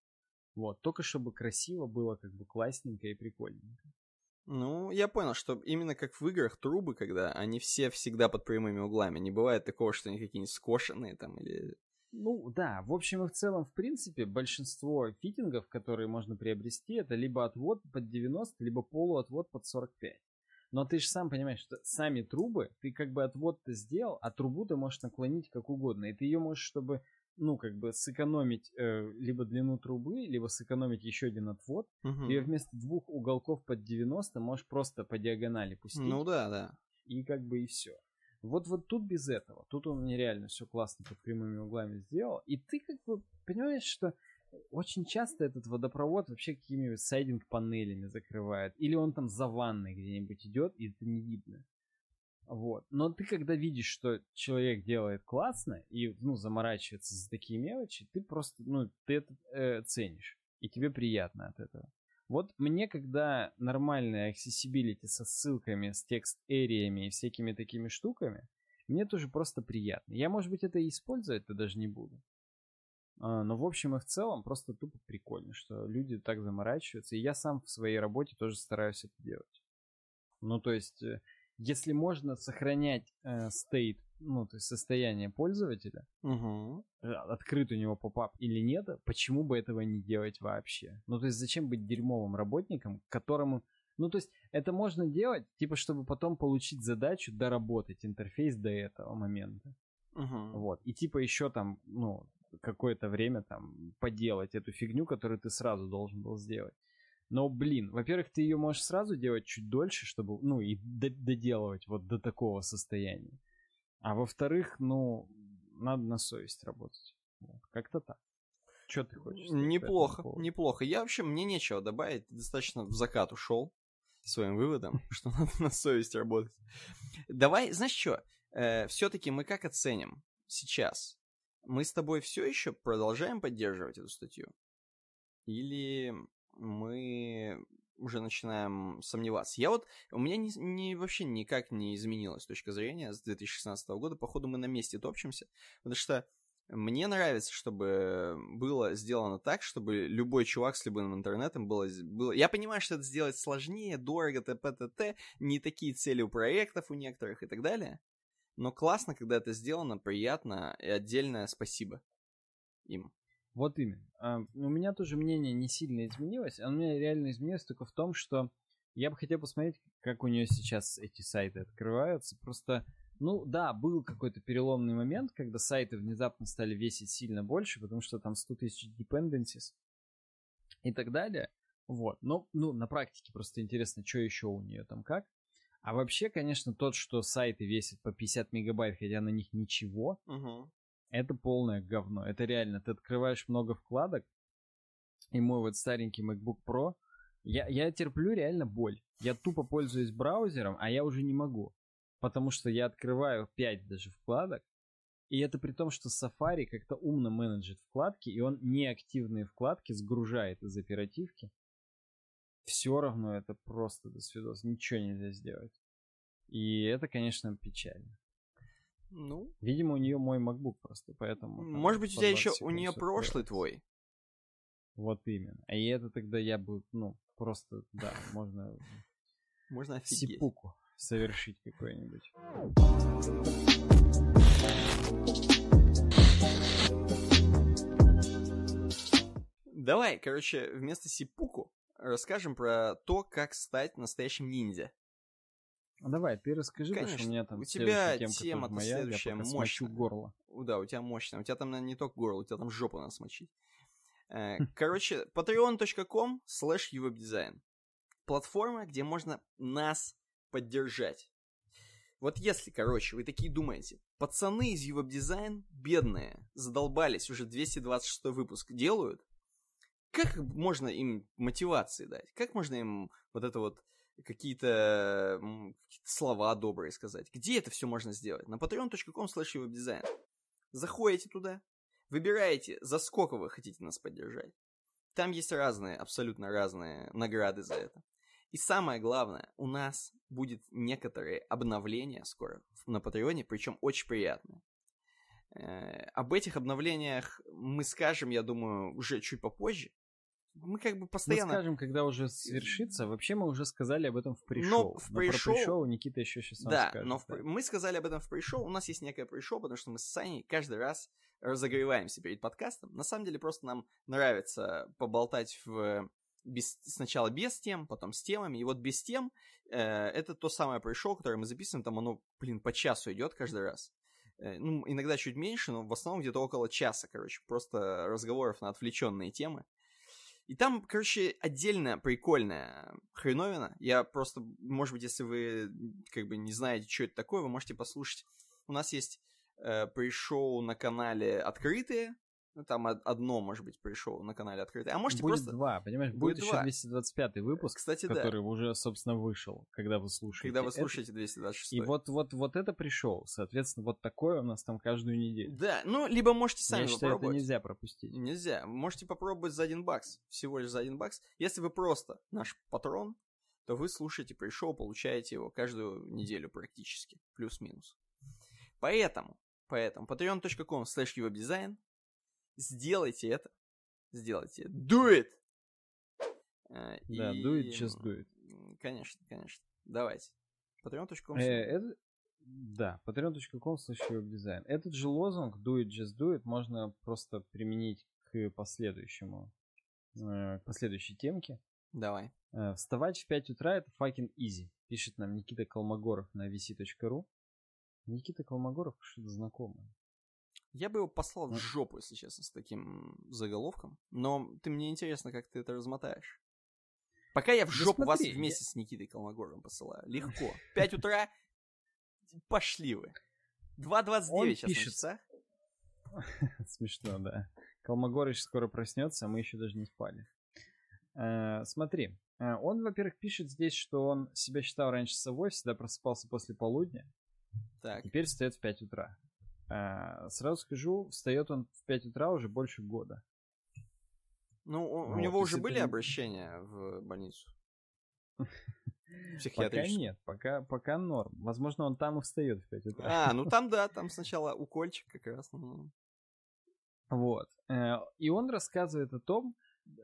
Вот, только чтобы красиво было, как бы классненько и прикольненько. Ну, я понял, что именно как в играх трубы, когда они все всегда под прямыми углами. Не бывает такого, что они какие-нибудь скошенные там или... Ну да, в общем и в целом, в принципе, большинство фитингов, которые можно приобрести, это либо отвод под 90, либо полуотвод под 45. Но ты же сам понимаешь, что сами трубы, ты как бы отвод-то сделал, а трубу ты можешь наклонить как угодно. И ты ее можешь, чтобы, ну, как бы сэкономить э, либо длину трубы, либо сэкономить еще один отвод, ты ее вместо двух уголков под 90 можешь просто по диагонали пустить. Ну да, да. и как бы и все. Вот вот тут без этого. Тут он нереально все классно под прямыми углами сделал. И ты как бы понимаешь, что очень часто этот водопровод вообще какими-нибудь сайдинг-панелями закрывает. Или он там за ванной где-нибудь идет, и это не видно. Вот. Но ты когда видишь, что человек делает классно и ну, заморачивается за такие мелочи, ты просто, ну, ты это э, ценишь. И тебе приятно от этого. Вот мне, когда нормальная accessibility со ссылками, с текст-эриями и всякими такими штуками, мне тоже просто приятно. Я, может быть, это и использовать-то даже не буду. А, Но в общем и в целом просто тупо прикольно, что люди так заморачиваются. И я сам в своей работе тоже стараюсь это делать. Ну, то есть, э, если можно сохранять э, ну, то есть состояние пользователя, Угу. открыт у него попап или нет, почему бы этого не делать вообще? Ну, то есть зачем быть дерьмовым работником, которому... Ну, то есть это можно делать, типа, чтобы потом получить задачу доработать интерфейс до этого момента. Угу. Вот. И типа еще там, ну, какое-то время там поделать эту фигню, которую ты сразу должен был сделать. Но, блин, во-первых, ты ее можешь сразу делать чуть дольше, чтобы, ну, и доделывать вот до такого состояния. А во-вторых, ну, надо на совесть работать. Вот. Как-то так. Что ты хочешь? Неплохо, неплохо. Я вообще, мне нечего добавить. Достаточно в закат ушел своим выводом, что надо на совесть работать. Давай, знаешь что? все-таки мы как оценим сейчас? Мы с тобой все еще продолжаем поддерживать эту статью? Или мы уже начинаем сомневаться? Я вот, у меня не, не- вообще никак не изменилась точка зрения с 2016 года. Походу, мы на месте топчемся. Потому что мне нравится, чтобы было сделано так, чтобы любой чувак с любым интернетом было... было... Я понимаю, что это сделать сложнее, дорого, т.п. т.т. Не такие цели у проектов у некоторых и так далее. Но классно, когда это сделано, приятно, и отдельное спасибо им. Вот именно. А, У меня тоже мнение не сильно изменилось. а У меня реально изменилось только в том, что я бы хотел посмотреть, как у нее сейчас эти сайты открываются. Просто, ну да, был какой-то переломный момент, когда сайты внезапно стали весить сильно больше, потому что там 100 тысяч dependencies и так далее. Вот. Но, ну, на практике просто интересно, что еще у нее там как. А вообще, конечно, тот, что сайты весят по 50 мегабайт, хотя на них ничего, Угу. Это полное говно. Это реально, ты открываешь много вкладок, и мой вот старенький MacBook Pro, я, я терплю реально боль. Я тупо пользуюсь браузером, а я уже не могу. Потому что я открываю 5 даже вкладок, и это при том, что Safari как-то умно менеджит вкладки, и он неактивные вкладки сгружает из оперативки. Все равно это просто до свидос. Ничего нельзя сделать. И это, конечно, печально. Ну, Видимо, у нее мой MacBook просто, поэтому... может быть, у тебя 20 еще у нее прошлый твой. Вот именно. И это тогда я бы, ну, просто, да, можно Можно офигеть. сипуку совершить какой-нибудь. Давай, короче, вместо сипуку расскажем про то, как стать настоящим ниндзя. Ну, Давай, ты расскажи, потому что Конечно. у меня там У тебя тема-то тоже моя, следующая я мощная. горло. У, Да, у тебя мощно. У тебя там, наверное, не только горло, у тебя там жопу надо смочить. Э, Короче, patreon.com slash uwebdesign. платформа, где можно нас поддержать. Вот если, короче, вы такие думаете, пацаны из Ювеб Дизайн, бедные, задолбались, уже 226 выпуск делают, как можно им мотивации дать? Как можно им вот это вот какие-то слова добрые сказать? Где это все можно сделать? На patreon.com slash webdesign. Заходите туда, выбираете, за сколько вы хотите нас поддержать. Там есть разные, абсолютно разные награды за это. И самое главное, у нас будет некоторые обновления скоро на Патреоне, причем очень приятные. Э, об этих обновлениях мы скажем, я думаю, уже чуть попозже. Мы как бы постоянно... Мы скажем, когда уже свершится. Вообще мы уже сказали об этом в пришоу. Но в пришоу... Про пришоу Никита еще сейчас да, скажет. Но в... да, но мы сказали об этом в пришоу. У нас есть некое пришоу, потому что мы с Саней каждый раз разогреваемся перед подкастом. На самом деле просто нам нравится поболтать в без, сначала без тем, потом с темами. И вот без тем э, это то самое пришел, которое мы записываем, там оно, блин, по часу идет каждый раз. Э, ну, иногда чуть меньше, но в основном где-то около часа, короче, просто разговоров на отвлеченные темы. И там, короче, отдельная прикольная хреновина. Я просто, может быть, если вы как бы не знаете, что это такое, вы можете послушать. У нас есть э, пришел на канале открытые, ну, там одно, может быть, пришел на канале открытое. А можете будет просто... два, понимаешь? Будет, будет еще 225 выпуск, Кстати, который да. уже, собственно, вышел, когда вы слушаете. Когда вы слушаете 226. И вот, вот, вот это пришел. Соответственно, вот такое у нас там каждую неделю. Да, ну, либо можете сами Я считаю, попробовать. это нельзя пропустить. Нельзя. Можете попробовать за один бакс. Всего лишь за один бакс. Если вы просто наш патрон, то вы слушаете пришел, получаете его каждую неделю практически. Плюс-минус. Поэтому, поэтому patreon.com slash Сделайте это. Сделайте. Do it! Э, да, и... do it, just do it. Конечно, конечно. Давайте. Patreon.com. Э, это... Да, patreon.com webdesign. Этот же лозунг do it, just do it можно просто применить к последующему, э, к последующей темке. Давай. Э, вставать в 5 утра это fucking easy, пишет нам Никита Колмогоров на vc.ru. Никита Колмогоров что-то знакомое. Я бы его послал в жопу, если честно, с таким заголовком. Но ты мне интересно, как ты это размотаешь. Пока я в жопу да смотри, вас вместе я... с Никитой Колмогоровым посылаю. Легко. 5 утра, пошли вы. 2.29 сейчас пишет... на часах. Смешно, да. Колмогорыч скоро проснется, а мы еще даже не спали. Э, смотри, э, он, во-первых, пишет здесь, что он себя считал раньше совой, всегда просыпался после полудня. Так. Теперь встает в 5 утра. А, сразу скажу, встает он в 5 утра уже больше года. Ну, у, вот, у него уже были это... обращения в больницу? Пока нет, пока, пока норм. Возможно, он там и встает в 5 утра. А, ну там да, там сначала укольчик как раз. Ну. Вот. Э, и он рассказывает о том,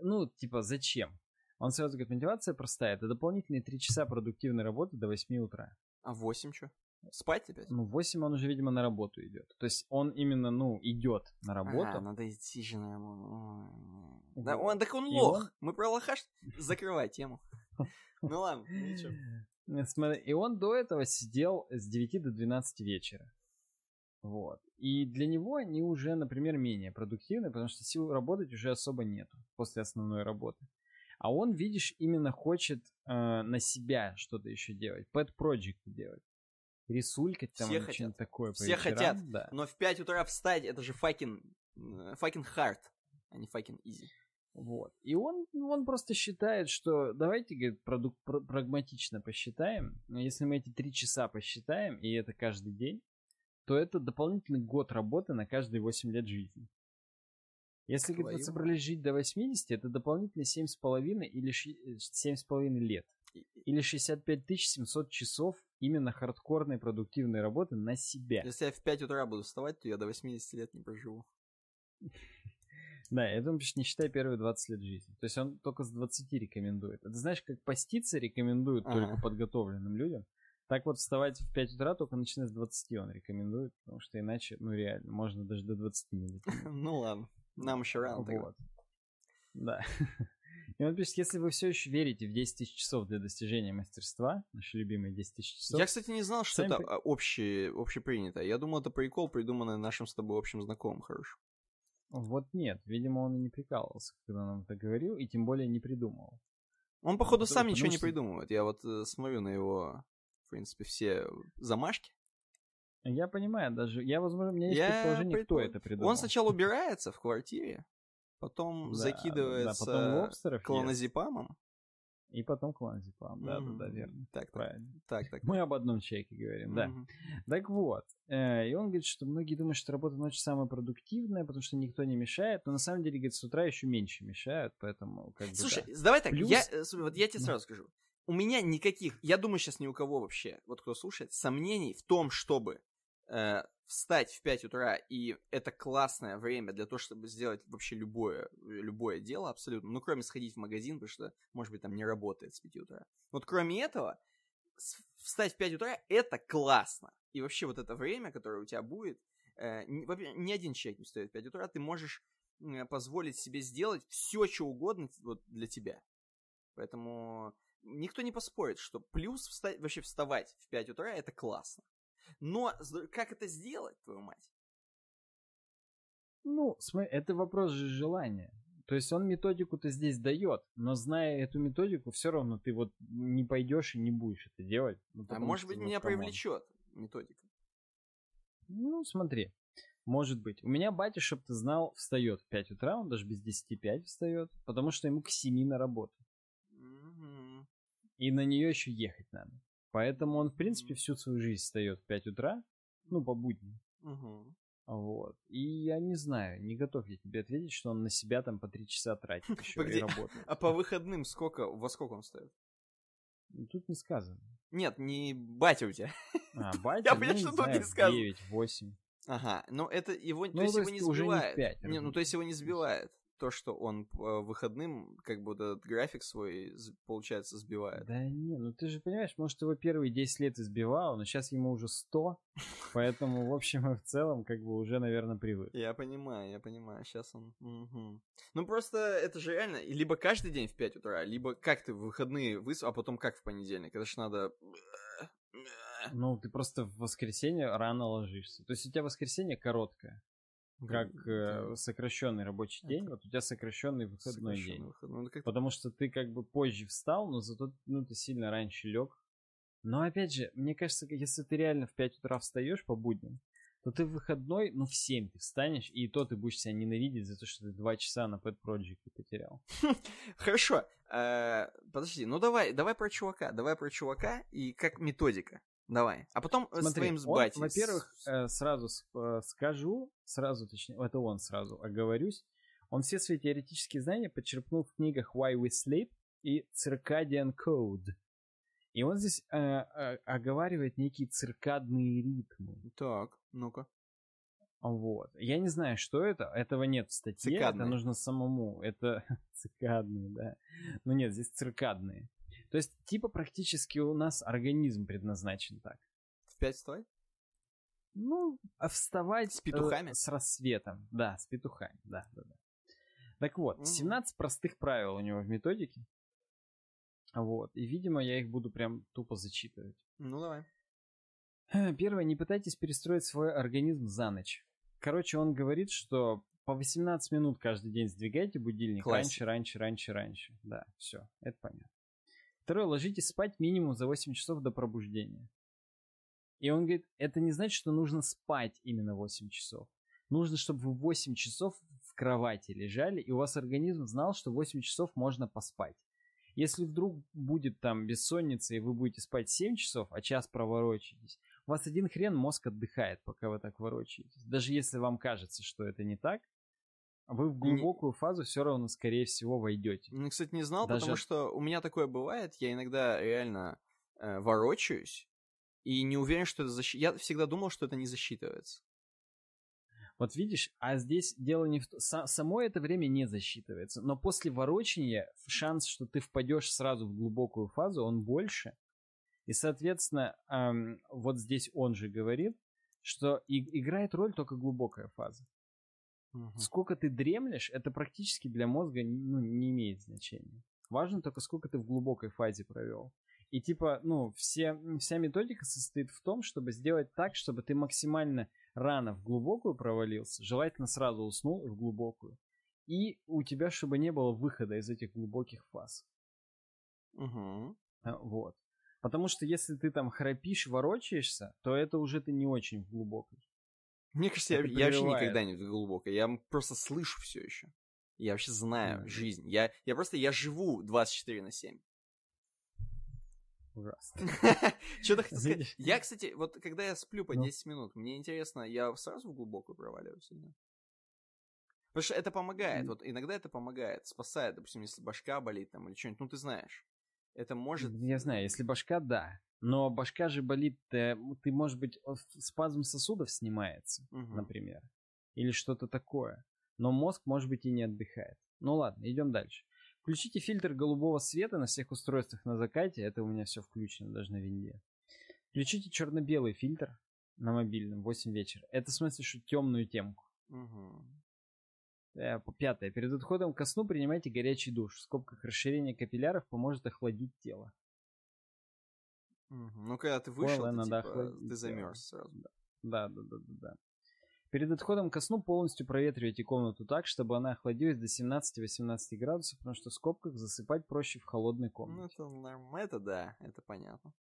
ну, типа, зачем. Он сразу говорит, мотивация простая. Это дополнительные 3 часа продуктивной работы до 8 утра. А 8 что? Спать опять? Ну, 8 он уже, видимо, на работу идет. То есть он именно, ну, идет на работу. А, надо идти же на работу. Да, он, так он лох. Он... Мы про лоха закрывай тему. Ну ладно, ничего. И он до этого сидел с 9 до 12 вечера. Вот. И для него они уже, например, менее продуктивны, потому что сил работать уже особо нету после основной работы. А он, видишь, именно хочет э, на себя что-то еще делать, pet project делать рисулькать там Все хотят. такое Все вечерам, хотят, да. но в 5 утра встать, это же fucking, fucking hard, а не fucking easy. Вот. И он, он просто считает, что давайте, говорит, продукт пр прагматично посчитаем. Если мы эти три часа посчитаем, и это каждый день, то это дополнительный год работы на каждые 8 лет жизни. Если, говорит, вы собрались жить до 80, это дополнительные 7,5 или 7,5 лет. Или 65 700 часов именно хардкорной продуктивной работы на себя. Если я в 5 утра буду вставать, то я до 80 лет не проживу. Да, я думаю, что не считай первые 20 лет жизни. То есть он только с 20 рекомендует. Ты знаешь, как поститься рекомендуют ага. только подготовленным людям, так вот вставать в 5 утра только начиная с 20 он рекомендует, потому что иначе, ну реально, можно даже до 20 не дотянуть. Ну ладно, нам еще рано. Вот. Да. И он пишет, если вы все еще верите в 10 тысяч часов для достижения мастерства, наши любимые 10 тысяч часов... Я, кстати, не знал, что это при... общее, общепринято. Я думал, это прикол, придуманный нашим с тобой общим знакомым хорошим. Вот нет, видимо, он и не прикалывался, когда нам это говорил, и тем более не придумывал. Он, походу, сам ничего не придумывает. Я вот э, смотрю на его, в принципе, все замашки. Я понимаю, даже я, возможно, у меня есть я предположение, предпол... кто это придумал. Он сначала убирается в квартире, потом да, закидывается да, потом клонозепамом. И потом клонозепам, да, mm-hmm. да, да, верно. Так, правильно. Так, так. Мы об одном человеке говорим, mm-hmm. да. Так вот, э, и он говорит, что многие думают, что работа ночью самая продуктивная, потому что никто не мешает, но на самом деле, говорит, с утра еще меньше мешают, поэтому как бы, Слушай, да. давай так, Плюс... я, э, вот я тебе сразу скажу. У меня никаких, я думаю, сейчас ни у кого вообще, вот кто слушает, сомнений в том, чтобы э, встать в 5 утра, и это классное время для того, чтобы сделать вообще любое, любое дело абсолютно, ну, кроме сходить в магазин, потому что, может быть, там не работает с 5 утра. Вот кроме этого, встать в 5 утра — это классно. И вообще вот это время, которое у тебя будет, э, ни, один человек не встает в 5 утра, ты можешь позволить себе сделать все, что угодно вот, для тебя. Поэтому никто не поспорит, что плюс встать, вообще вставать в 5 утра — это классно. Но как это сделать, твою мать? Ну, это вопрос же желания. То есть он методику-то здесь дает, но зная эту методику, все равно ты вот не пойдешь и не будешь это делать. Ну, а может быть, меня привлечет методика. Ну, смотри. Может быть. У меня батя, чтоб ты знал, встает в 5 утра, он даже без 10 5 встает, потому что ему к 7 на работу. Mm-hmm. И на нее еще ехать надо. Поэтому он, в принципе, всю свою жизнь встает в 5 утра, ну, по будням. Угу. Вот. И я не знаю, не готов я тебе ответить, что он на себя там по 3 часа тратит еще Погоди, и работает. А по выходным сколько, во сколько он встает? Ну, тут не сказано. Нет, не батя у тебя. А, батя, Я ну, что тут не сказано. 9, 8. Ага, но это его, ну, то есть его не сбивает. Не 5, не, ну, то есть его не сбивает то, что он по выходным, как бы этот график свой, получается, сбивает. Да не, ну ты же понимаешь, может, его первые 10 лет избивал, но сейчас ему уже 100, поэтому, в общем и в целом, как бы уже, наверное, привык. Я понимаю, я понимаю, сейчас он... Угу. Ну просто это же реально, либо каждый день в 5 утра, либо как ты в выходные выс... а потом как в понедельник, это ж надо... Ну, ты просто в воскресенье рано ложишься. То есть у тебя воскресенье короткое как э, сокращенный рабочий день, вот у тебя сокращенный выходной день. Выходной. Ну, как... Потому что ты как бы позже встал, но зато ну, ты сильно раньше лег. Но опять же, мне кажется, если ты реально в 5 утра встаешь по будням, то ты в выходной, ну, в 7 ты встанешь, и то ты будешь себя ненавидеть за то, что ты 2 часа на Pet Project потерял. Хорошо. Э, подожди, ну давай, давай про чувака, давай про чувака и как методика. Давай. А потом Смотри, с батей. Во-первых, э, сразу э, скажу, сразу, точнее, это он сразу оговорюсь. Он все свои теоретические знания подчеркнул в книгах Why We Sleep и Circadian Code. И он здесь э, э, оговаривает некие циркадные ритмы. Так, ну-ка. Вот. Я не знаю, что это. Этого нет в статье. Цикадные. Это нужно самому. Это цикадные, да. Но нет, здесь циркадные. То есть, типа, практически у нас организм предназначен так. В пять вставать? Ну, а вставать... С петухами? Э, с рассветом. Да, с петухами, да, да, да. Так вот, mm 17 простых правил у него в методике. Вот. И, видимо, я их буду прям тупо зачитывать. Ну, давай. Э, первое, не пытайтесь перестроить свой организм за ночь. Короче, он говорит, что по 18 минут каждый день сдвигайте будильник. Классик. Раньше, раньше, раньше, раньше. Да, все, это понятно. Второе, ложитесь спать минимум за 8 часов до пробуждения. И он говорит, это не значит, что нужно спать именно 8 часов. Нужно, чтобы вы 8 часов в кровати лежали, и у вас организм знал, что 8 часов можно поспать. Если вдруг будет там бессонница, и вы будете спать 7 часов, а час проворочитесь, у вас один хрен мозг отдыхает, пока вы так ворочаетесь. Даже если вам кажется, что это не так, вы в глубокую не... фазу все равно, скорее всего, войдете. Ну, кстати, не знал, Даже... потому что у меня такое бывает. Я иногда реально э, ворочаюсь и не уверен, что это защ... Я всегда думал, что это не засчитывается. Вот видишь, а здесь дело не в том... Само это время не засчитывается, но после ворочания шанс, что ты впадешь сразу в глубокую фазу, он больше. И, соответственно, эм, вот здесь он же говорит, что и, играет роль только глубокая фаза. Угу. Сколько ты дремлешь, это практически для мозга ну, не имеет значения. Важно только, сколько ты в глубокой фазе провел. И типа, ну, все, вся методика состоит в том, чтобы сделать так, чтобы ты максимально рано в глубокую провалился, желательно сразу уснул в глубокую. И у тебя, чтобы не было выхода из этих глубоких фаз. Угу. Вот. Потому что если ты там храпишь, ворочаешься, то это уже ты не очень глубокий. Мне кажется, я, я вообще никогда не глубокий. Я просто слышу все еще. Я вообще знаю mm. жизнь. Я, я просто, я живу 24 на 7. Ужасно. Что-то хотел сказать. Я, кстати, вот когда я сплю по 10 ну. минут, мне интересно, я сразу в глубокую проваливаюсь или нет? Потому что это помогает. Вот иногда это помогает, спасает. Допустим, если башка болит там или что-нибудь, ну ты знаешь. Это может... Я знаю, если башка, да. Но башка же болит, ты, ты может быть, спазм сосудов снимается, угу. например. Или что-то такое. Но мозг, может быть, и не отдыхает. Ну ладно, идем дальше. Включите фильтр голубого света на всех устройствах на закате. Это у меня все включено, даже на винде. Включите черно-белый фильтр на мобильном 8 вечера. Это в смысле, что темную темку. Угу. Пятое. Перед отходом ко сну принимайте горячий душ. В скобках расширение капилляров поможет охладить тело. Угу. Ну, когда ты вышел, ты, типа, ты замерз сразу. Да, да, да, да, да. Перед отходом ко сну полностью проветривайте комнату так, чтобы она охладилась до 17-18 градусов, потому что в скобках засыпать проще в холодной комнате. Ну, это, это да, это понятно.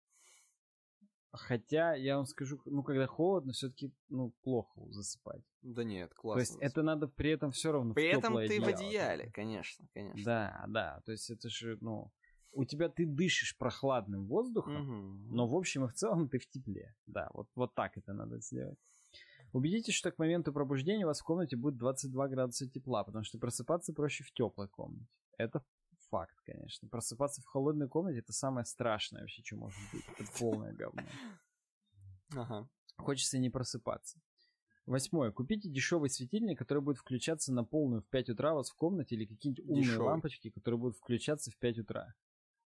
Хотя, я вам скажу, ну, когда холодно, все-таки, ну, плохо засыпать. Да нет, классно. То есть, это надо при этом все равно При этом ты одеяло. в одеяле, конечно, конечно. Да, да, то есть, это же, ну, у тебя ты дышишь прохладным воздухом, угу. но в общем и в целом ты в тепле. Да, вот, вот так это надо сделать. Убедитесь, что к моменту пробуждения у вас в комнате будет 22 градуса тепла, потому что просыпаться проще в теплой комнате. Это факт, конечно. Просыпаться в холодной комнате это самое страшное вообще, что может быть. Это полное говно. Ага. Хочется не просыпаться. Восьмое. Купите дешевый светильник, который будет включаться на полную в 5 утра у вас в комнате, или какие-нибудь умные дешевый. лампочки, которые будут включаться в 5 утра.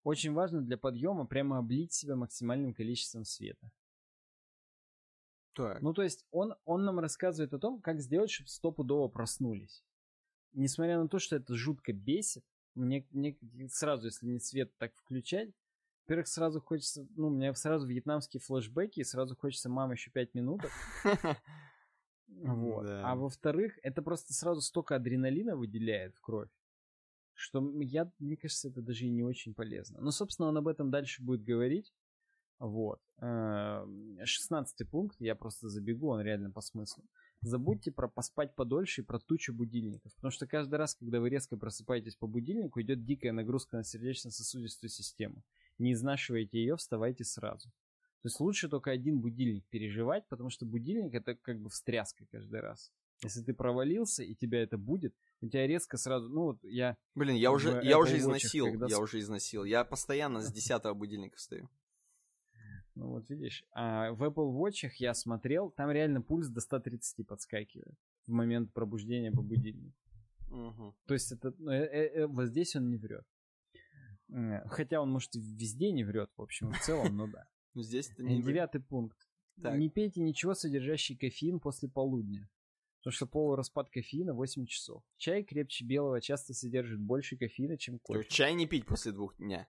Очень важно для подъема прямо облить себя максимальным количеством света. Так. Ну, то есть он, он нам рассказывает о том, как сделать, чтобы стопудово проснулись. Несмотря на то, что это жутко бесит, мне, мне сразу, если не свет так включать, во-первых, сразу хочется, ну, у меня сразу вьетнамские флешбеки, и сразу хочется мам еще пять минут. Вот. А во-вторых, это просто сразу столько адреналина выделяет в кровь, что я, мне кажется, это даже и не очень полезно. Но, собственно, он об этом дальше будет говорить. Вот. Эм, шестнадцатый пункт, я просто забегу, он реально по смыслу забудьте про поспать подольше и про тучу будильников. Потому что каждый раз, когда вы резко просыпаетесь по будильнику, идет дикая нагрузка на сердечно-сосудистую систему. Не изнашивайте ее, вставайте сразу. То есть лучше только один будильник переживать, потому что будильник это как бы встряска каждый раз. Если ты провалился и тебя это будет, у тебя резко сразу, ну вот я... Блин, я уже, я уже износил, когда... я уже износил. Я постоянно с десятого будильника встаю. Ну вот видишь. А в Apple Watch я смотрел, там реально пульс до 130 подскакивает в момент пробуждения по будильнику. Угу. То есть это, ну, э, э, э, вот здесь он не врет. Э, хотя он, может, везде не врет, в общем, в целом, но да. Здесь это не Девятый пункт. Не пейте ничего, содержащий кофеин после полудня. Потому что полураспад кофеина 8 часов. Чай крепче белого часто содержит больше кофеина, чем кофе. Чай не пить после двух дня.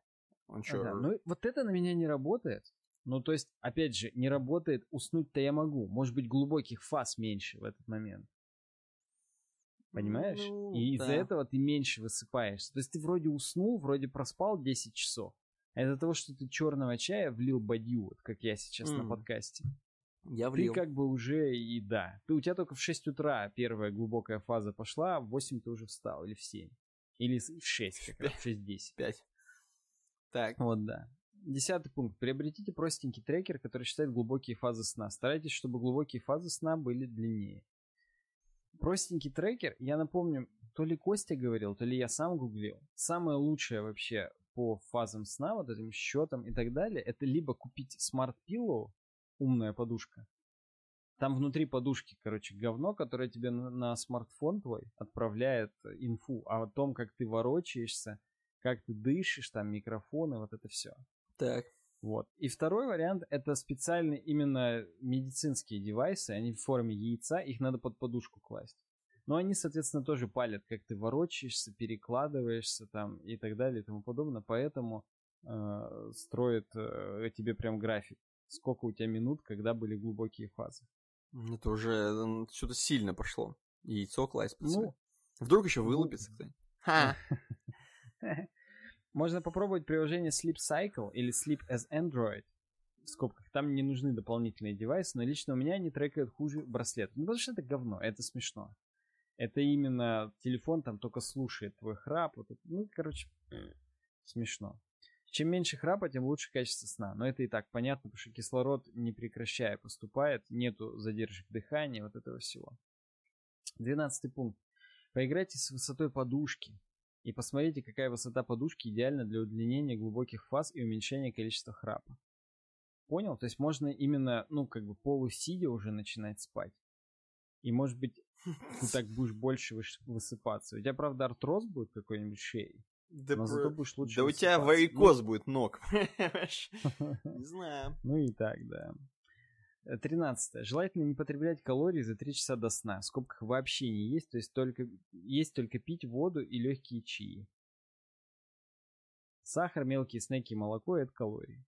Он что? Ага. Ну, вот это на меня не работает. Ну, то есть, опять же, не работает, уснуть-то я могу. Может быть, глубоких фаз меньше в этот момент. Понимаешь? Ну, и да. из-за этого ты меньше высыпаешься. То есть ты вроде уснул, вроде проспал 10 часов. А из-за того, что ты черного чая влил бадью, вот как я сейчас mm. на подкасте. Я влил. Ты как бы уже и да. Ты, у тебя только в 6 утра первая глубокая фаза пошла, а в 8 ты уже встал, или в 7. Или в 6, как раз, в 6-10. 5. Так. Вот, да. Десятый пункт. Приобретите простенький трекер, который считает глубокие фазы сна. Старайтесь, чтобы глубокие фазы сна были длиннее. Простенький трекер, я напомню, то ли Костя говорил, то ли я сам гуглил. Самое лучшее вообще по фазам сна, вот этим счетам и так далее, это либо купить Smart Pillow, умная подушка. Там внутри подушки, короче, говно, которое тебе на, на смартфон твой отправляет инфу о том, как ты ворочаешься, как ты дышишь, там микрофоны, вот это все. Так. Вот. И второй вариант это специальные именно медицинские девайсы, они в форме яйца, их надо под подушку класть. Но они, соответственно, тоже палят, как ты ворочаешься, перекладываешься там и так далее и тому подобное. Поэтому э, строят э, тебе прям график, сколько у тебя минут, когда были глубокие фазы. Это уже что-то сильно пошло. Яйцо класть. Ну, Вдруг еще вылупится кто-нибудь. Можно попробовать приложение Sleep Cycle или Sleep as Android. В скобках. Там не нужны дополнительные девайсы, но лично у меня они трекают хуже браслет. Ну, потому что это говно, это смешно. Это именно телефон там только слушает твой храп. Вот это, ну, короче, смешно. Чем меньше храпа, тем лучше качество сна. Но это и так понятно, потому что кислород не прекращая поступает, нету задержек дыхания, вот этого всего. Двенадцатый пункт. Поиграйте с высотой подушки и посмотрите, какая высота подушки идеальна для удлинения глубоких фаз и уменьшения количества храпа. Понял? То есть можно именно, ну, как бы полусидя уже начинать спать. И, может быть, ты так будешь больше высыпаться. У тебя, правда, артроз будет какой-нибудь шеи. Да, лучше да у тебя варикоз ну... будет ног, Не знаю. Ну и так, да. Тринадцатое. Желательно не потреблять калории за 3 часа до сна. В скобках вообще не есть, то есть только, есть только пить воду и легкие чаи. Сахар, мелкие снеки и молоко – это калории.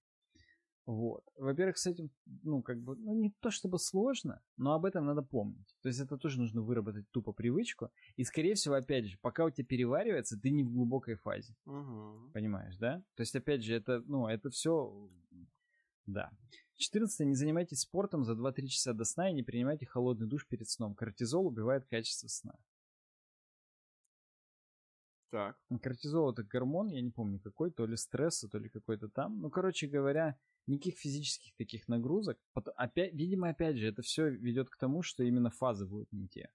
Вот. Во-первых, с этим, ну, как бы, ну, не то чтобы сложно, но об этом надо помнить. То есть это тоже нужно выработать тупо привычку. И, скорее всего, опять же, пока у тебя переваривается, ты не в глубокой фазе. Угу. Понимаешь, да? То есть, опять же, это, ну, это все, да. 14. Не занимайтесь спортом за 2-3 часа до сна и не принимайте холодный душ перед сном. Кортизол убивает качество сна. Так. Кортизол это гормон, я не помню какой, то ли стресса, то ли какой-то там. Ну, короче говоря, никаких физических таких нагрузок. Опять, видимо, опять же, это все ведет к тому, что именно фазы будут не те.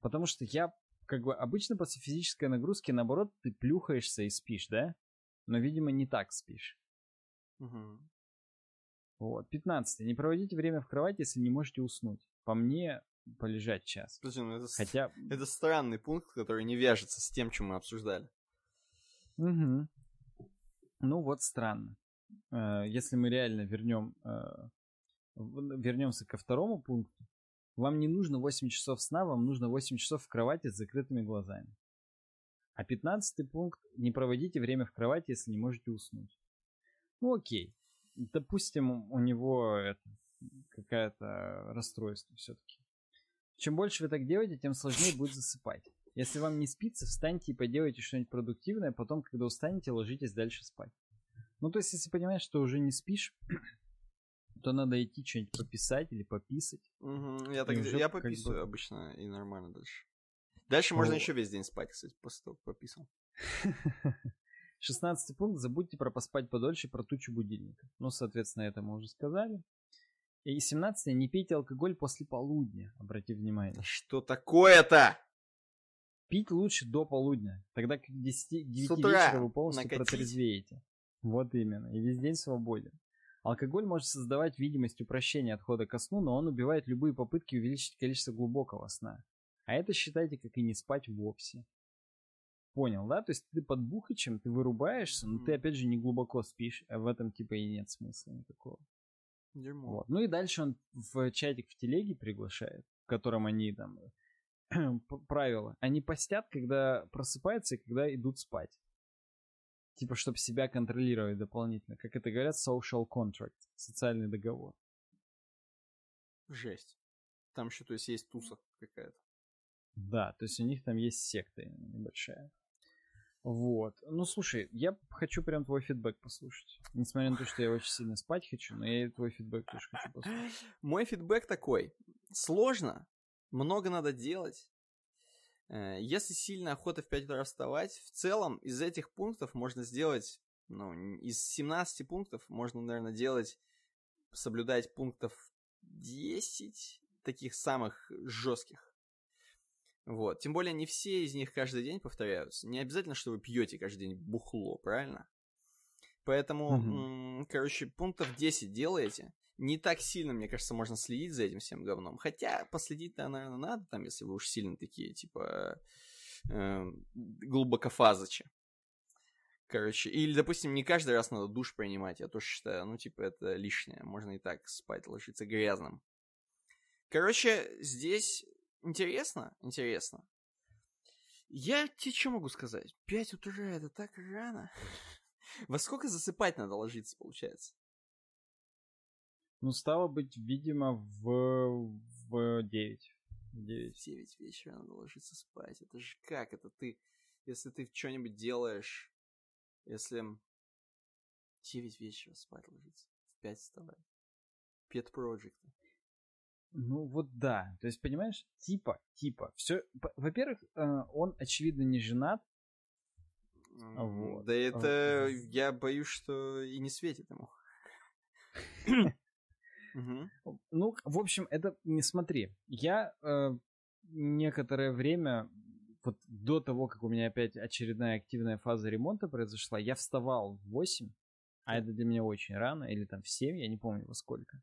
Потому что я, как бы, обычно после физической нагрузки, наоборот, ты плюхаешься и спишь, да? Но, видимо, не так спишь. Угу. Вот. 15. Не проводите время в кровати, если не можете уснуть. По мне, полежать час. Подожди, ну это, Хотя... это странный пункт, который не вяжется с тем, чем мы обсуждали. Угу. Ну вот странно. Э, если мы реально вернем, э, вернемся ко второму пункту, вам не нужно 8 часов сна, вам нужно 8 часов в кровати с закрытыми глазами. А 15 пункт – не проводите время в кровати, если не можете уснуть. Ну окей, допустим, у него это какое-то расстройство все-таки. Чем больше вы так делаете, тем сложнее будет засыпать. Если вам не спится, встаньте и поделайте что-нибудь продуктивное, потом, когда устанете, ложитесь дальше спать. Ну, то есть, если понимаешь, что уже не спишь, то надо идти что-нибудь пописать или пописать. Угу, я, так, я пописываю бы... обычно и нормально дальше. Дальше можно еще весь день спать, кстати, после того, как пописал. Шестнадцатый пункт. Забудьте про поспать подольше, про тучу будильника. Ну, соответственно, это мы уже сказали. И 17 не пейте алкоголь после полудня, обрати внимание. Что такое-то? Пить лучше до полудня, тогда к 10, 9 вечера вы полностью накатить. протрезвеете. Вот именно, и весь день свободен. Алкоголь может создавать видимость упрощения отхода ко сну, но он убивает любые попытки увеличить количество глубокого сна. А это считайте, как и не спать вовсе. Понял, да? То есть ты под бухачем, ты вырубаешься, но ты опять же не глубоко спишь, а в этом типа и нет смысла никакого. Дерьмо. Вот. Ну и дальше он в чатик в телеге приглашает, в котором они там правила. Они постят, когда просыпаются и когда идут спать. Типа, чтобы себя контролировать дополнительно. Как это говорят, social contract. Социальный договор. Жесть. Там еще, то есть, есть туса какая-то. Да, то есть у них там есть секта небольшая. Вот. Ну, слушай, я хочу прям твой фидбэк послушать. Несмотря на то, что я очень сильно спать хочу, но я твой фидбэк тоже хочу послушать. Мой фидбэк такой. Сложно, много надо делать. Э, если сильно охота в 5 утра вставать, в целом из этих пунктов можно сделать, ну, из 17 пунктов можно, наверное, делать, соблюдать пунктов 10 таких самых жестких. Вот. Тем более не все из них каждый день повторяются. Не обязательно, что вы пьете каждый день бухло, правильно? Поэтому, mm-hmm. короче, пунктов 10 делаете. Не так сильно, мне кажется, можно следить за этим всем говном. Хотя последить-то, наверное, надо, там, если вы уж сильно такие, типа, э, глубокофазычи. Короче, или, допустим, не каждый раз надо душ принимать, я тоже считаю, ну, типа, это лишнее. Можно и так спать, ложиться грязным. Короче, здесь Интересно? Интересно. Я тебе что могу сказать? Пять утра это так рано. Во сколько засыпать надо ложиться, получается? Ну, стало быть, видимо, в, в 9. В 9. В 9 вечера надо ложиться спать. Это же как? Это ты, если ты что-нибудь делаешь Если 9 вечера спать ложиться, в 5 вставать. Pet Project. Ну вот да, то есть понимаешь, типа, типа, все, во-первых, э, он очевидно не женат. Вот. Да это, я боюсь, что и не светит ему. Ну, в общем, это не смотри. Я э, некоторое время, вот до того, как у меня опять очередная активная фаза ремонта произошла, я вставал в 8, а это для меня очень рано, или там в 7, я не помню во сколько.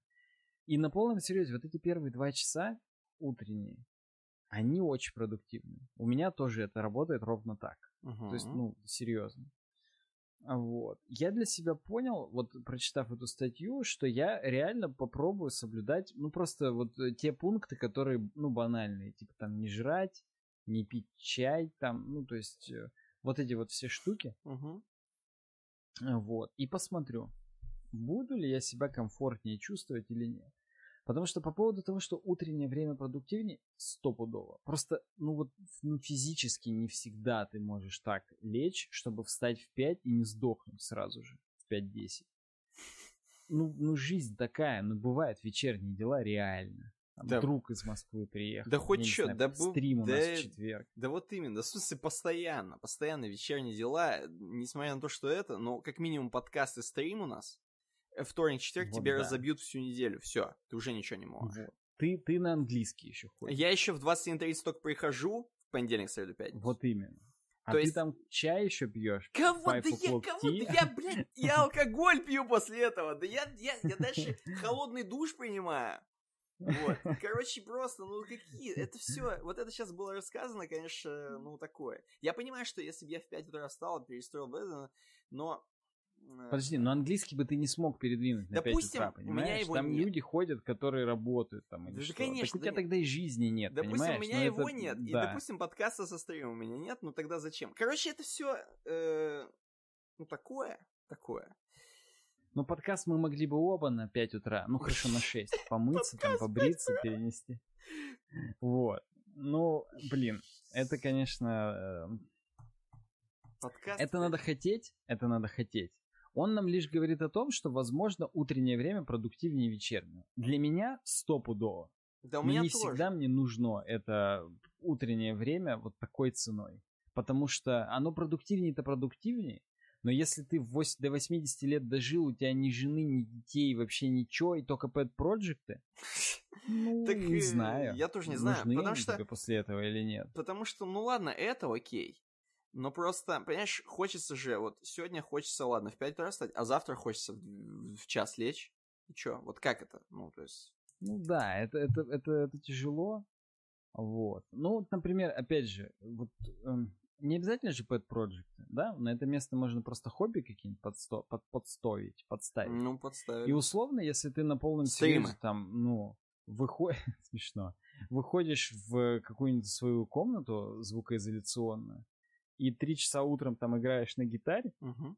И на полном серьезе, вот эти первые два часа утренние, они очень продуктивны. У меня тоже это работает ровно так. Uh-huh. То есть, ну, серьезно. Вот. Я для себя понял, вот прочитав эту статью, что я реально попробую соблюдать, ну, просто вот э, те пункты, которые, ну, банальные, типа там не жрать, не пить чай, там, ну, то есть э, вот эти вот все штуки. Угу. Вот. И посмотрю, буду ли я себя комфортнее чувствовать или нет. Потому что по поводу того, что утреннее время продуктивнее, стопудово. Просто, ну вот ну, физически не всегда ты можешь так лечь, чтобы встать в 5 и не сдохнуть сразу же в 5-10. Ну, ну, жизнь такая, ну, бывают вечерние дела реально. Там да. Друг из Москвы приехал. Да хоть что, да стрим у да, нас в четверг. Да вот именно, в смысле, постоянно, постоянно вечерние дела, несмотря на то, что это, но как минимум подкаст и стрим у нас, Э, вторник, четверг вот тебе да. разобьют всю неделю. Все, ты уже ничего не можешь. Вот. Ты, ты на английский еще ходишь. Я еще в 21.30 только прихожу, в понедельник, среду, пятницу. Вот именно. А То ты есть... там чай еще пьешь? Кого? Да я, кого? Да я, блядь, я алкоголь пью после этого. Да я, я, я дальше холодный душ принимаю. Вот. Короче, просто, ну какие, это все, вот это сейчас было рассказано, конечно, ну такое. Я понимаю, что если бы я в 5 утра встал, перестроил бы это, но Подожди, но английский бы ты не смог передвинуть на Допустим, 5 утра, понимаешь? У меня его там нет. люди ходят, которые работают там или да, что. конечно. Так у тебя да тогда и жизни нет, Допустим, понимаешь? у меня но его это... нет. Да. И, допустим, подкаста со стримом у меня нет, ну тогда зачем? Короче, это все, э, ну такое, такое. Ну, подкаст мы могли бы оба на 5 утра, ну хорошо, на 6. Помыться, там, побриться, перенести. Вот. Ну, блин, это, конечно... Э, подкаст. Это надо хотеть, это надо хотеть. Он нам лишь говорит о том, что, возможно, утреннее время продуктивнее вечернего. Для меня стопудово. Да у меня не тоже. всегда мне нужно это утреннее время вот такой ценой. Потому что оно продуктивнее-то продуктивнее, но если ты 8, до 80 лет дожил, у тебя ни жены, ни детей, вообще ничего, и только pet проекты ну, так, не знаю. Я тоже не знаю, Нужны потому что... тебе после этого или нет. Потому что, ну ладно, это окей. Но просто, понимаешь, хочется же, вот сегодня хочется, ладно, в 5 утра встать, а завтра хочется в, в час лечь. И чё, вот как это? Ну, то есть... Ну да, это, это, это, это тяжело. Вот. Ну, вот, например, опять же, вот эм, не обязательно же pet project, да? На это место можно просто хобби какие-нибудь подсто, под, подставить, подставить. Ну, подставить. И условно, если ты на полном серьезе там, ну, выходишь, смешно, выходишь в какую-нибудь свою комнату звукоизоляционную, и три часа утром там играешь на гитаре, угу.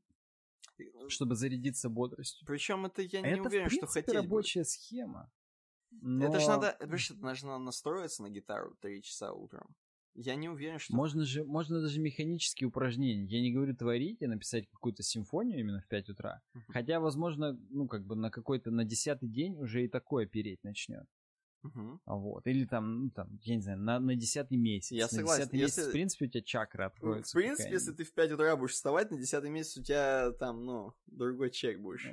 чтобы зарядиться бодростью. Причем это я не это, уверен, в принципе, что хотеть рабочая будет. схема. Но... Это же надо, это нужно настроиться на гитару три часа утром. Я не уверен, что... Можно же, можно даже механические упражнения. Я не говорю творить и написать какую-то симфонию именно в 5 утра. Uh-huh. Хотя, возможно, ну, как бы на какой-то, на десятый день уже и такое переть начнет. Угу. Вот. Или там, ну, там, я не знаю, на, на десятый месяц. Я на согласен. десятый если... месяц, в принципе, у тебя чакра откроется. В принципе, если ты в 5 утра будешь вставать, на десятый месяц у тебя там, ну, другой чек будешь.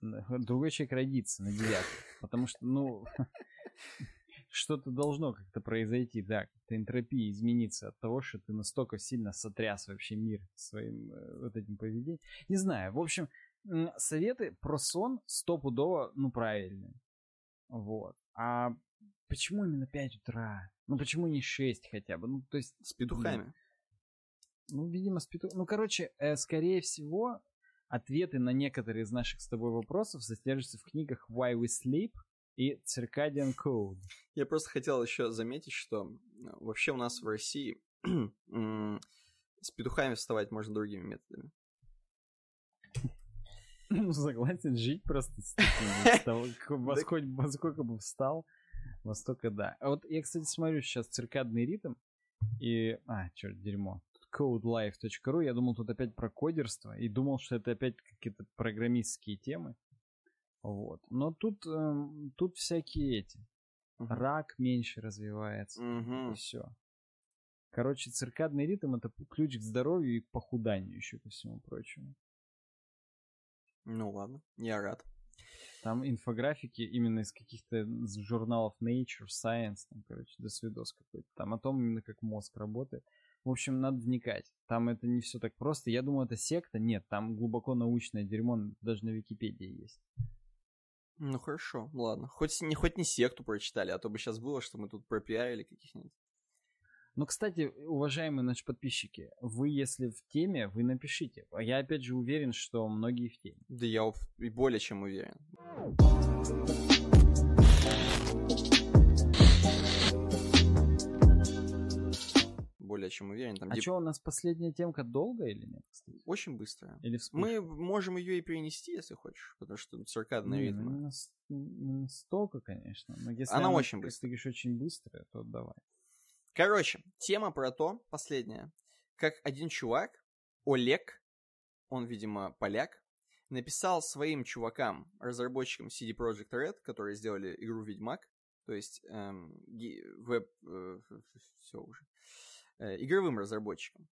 Другой человек родится на девятый. Потому что, ну, что-то должно как-то произойти, да, как-то энтропия измениться от того, что ты настолько сильно сотряс вообще мир своим э, вот этим поведением. Не знаю, в общем, советы про сон стопудово, ну, правильные. Вот. А почему именно 5 утра? Ну почему не 6 хотя бы? Ну, то есть... С петухами. Ну, видимо, с петухами. Ну, короче, э, скорее всего, ответы на некоторые из наших с тобой вопросов содержатся в книгах Why We Sleep и Circadian Code. Я просто хотел еще заметить, что вообще у нас в России с петухами вставать можно другими методами. Ну, согласен, жить просто с таким. Во сколько бы встал, во столько да. А вот я, кстати, смотрю сейчас циркадный ритм, и... А, черт, дерьмо. Codelife.ru. Я думал, тут опять про кодерство, и думал, что это опять какие-то программистские темы. Вот. Но тут, эм, тут всякие эти. Мгм. Рак меньше развивается. Мгм. И все. Короче, циркадный ритм это ключ к здоровью и к похуданию еще ко всему прочему. Ну ладно, я рад. Там инфографики именно из каких-то журналов Nature, Science, там, короче, до свидос какой-то. Там о том именно, как мозг работает. В общем, надо вникать. Там это не все так просто. Я думаю, это секта. Нет, там глубоко научное дерьмо даже на Википедии есть. Ну хорошо, ладно. Хоть не, хоть не секту прочитали, а то бы сейчас было, что мы тут пропиарили каких-нибудь. Но, кстати, уважаемые наши подписчики, вы, если в теме, вы напишите. А Я, опять же, уверен, что многие в теме. Да я и более чем уверен. Более чем уверен. Там А типа, что, у нас последняя темка долго или нет? кстати? очень быстро. Или вспышка? Мы можем ее и перенести, если хочешь, потому что циркадные ну, ритмы. не, нас- не настолько, конечно. Но если Она очень как быстрая. ты говоришь, очень быстрая, то давай. Короче, тема про то, последняя, как один чувак, Олег, он, видимо, поляк, написал своим чувакам, разработчикам CD Projekt Red, которые сделали игру Ведьмак, то есть эм, веб... все уже. э, игровым разработчикам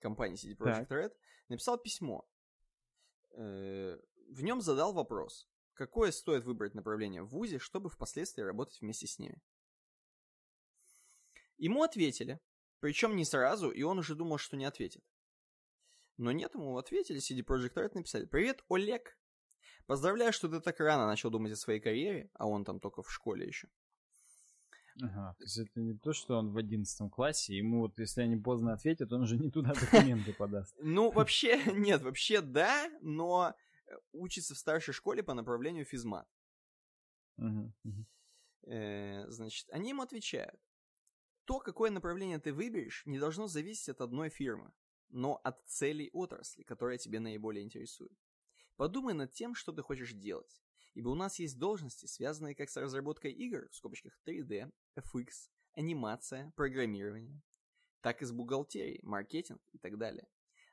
компании CD Projekt Red, написал письмо. Э, в нем задал вопрос, какое стоит выбрать направление в ВУЗе, чтобы впоследствии работать вместе с ними. Ему ответили, причем не сразу, и он уже думал, что не ответит. Но нет, ему ответили, CD Projekt Red написали, «Привет, Олег! Поздравляю, что ты так рано начал думать о своей карьере, а он там только в школе еще. Ага, то есть это не то, что он в одиннадцатом классе, ему вот, если они поздно ответят, он же не туда документы подаст. Ну, вообще, нет, вообще да, но э, учится в старшей школе по направлению физмат. Э, значит, они ему отвечают. То, какое направление ты выберешь, не должно зависеть от одной фирмы, но от целей отрасли, которая тебе наиболее интересует. Подумай над тем, что ты хочешь делать. Ибо у нас есть должности, связанные как с разработкой игр, в скобочках 3D, FX, анимация, программирование, так и с бухгалтерией, маркетинг и так далее.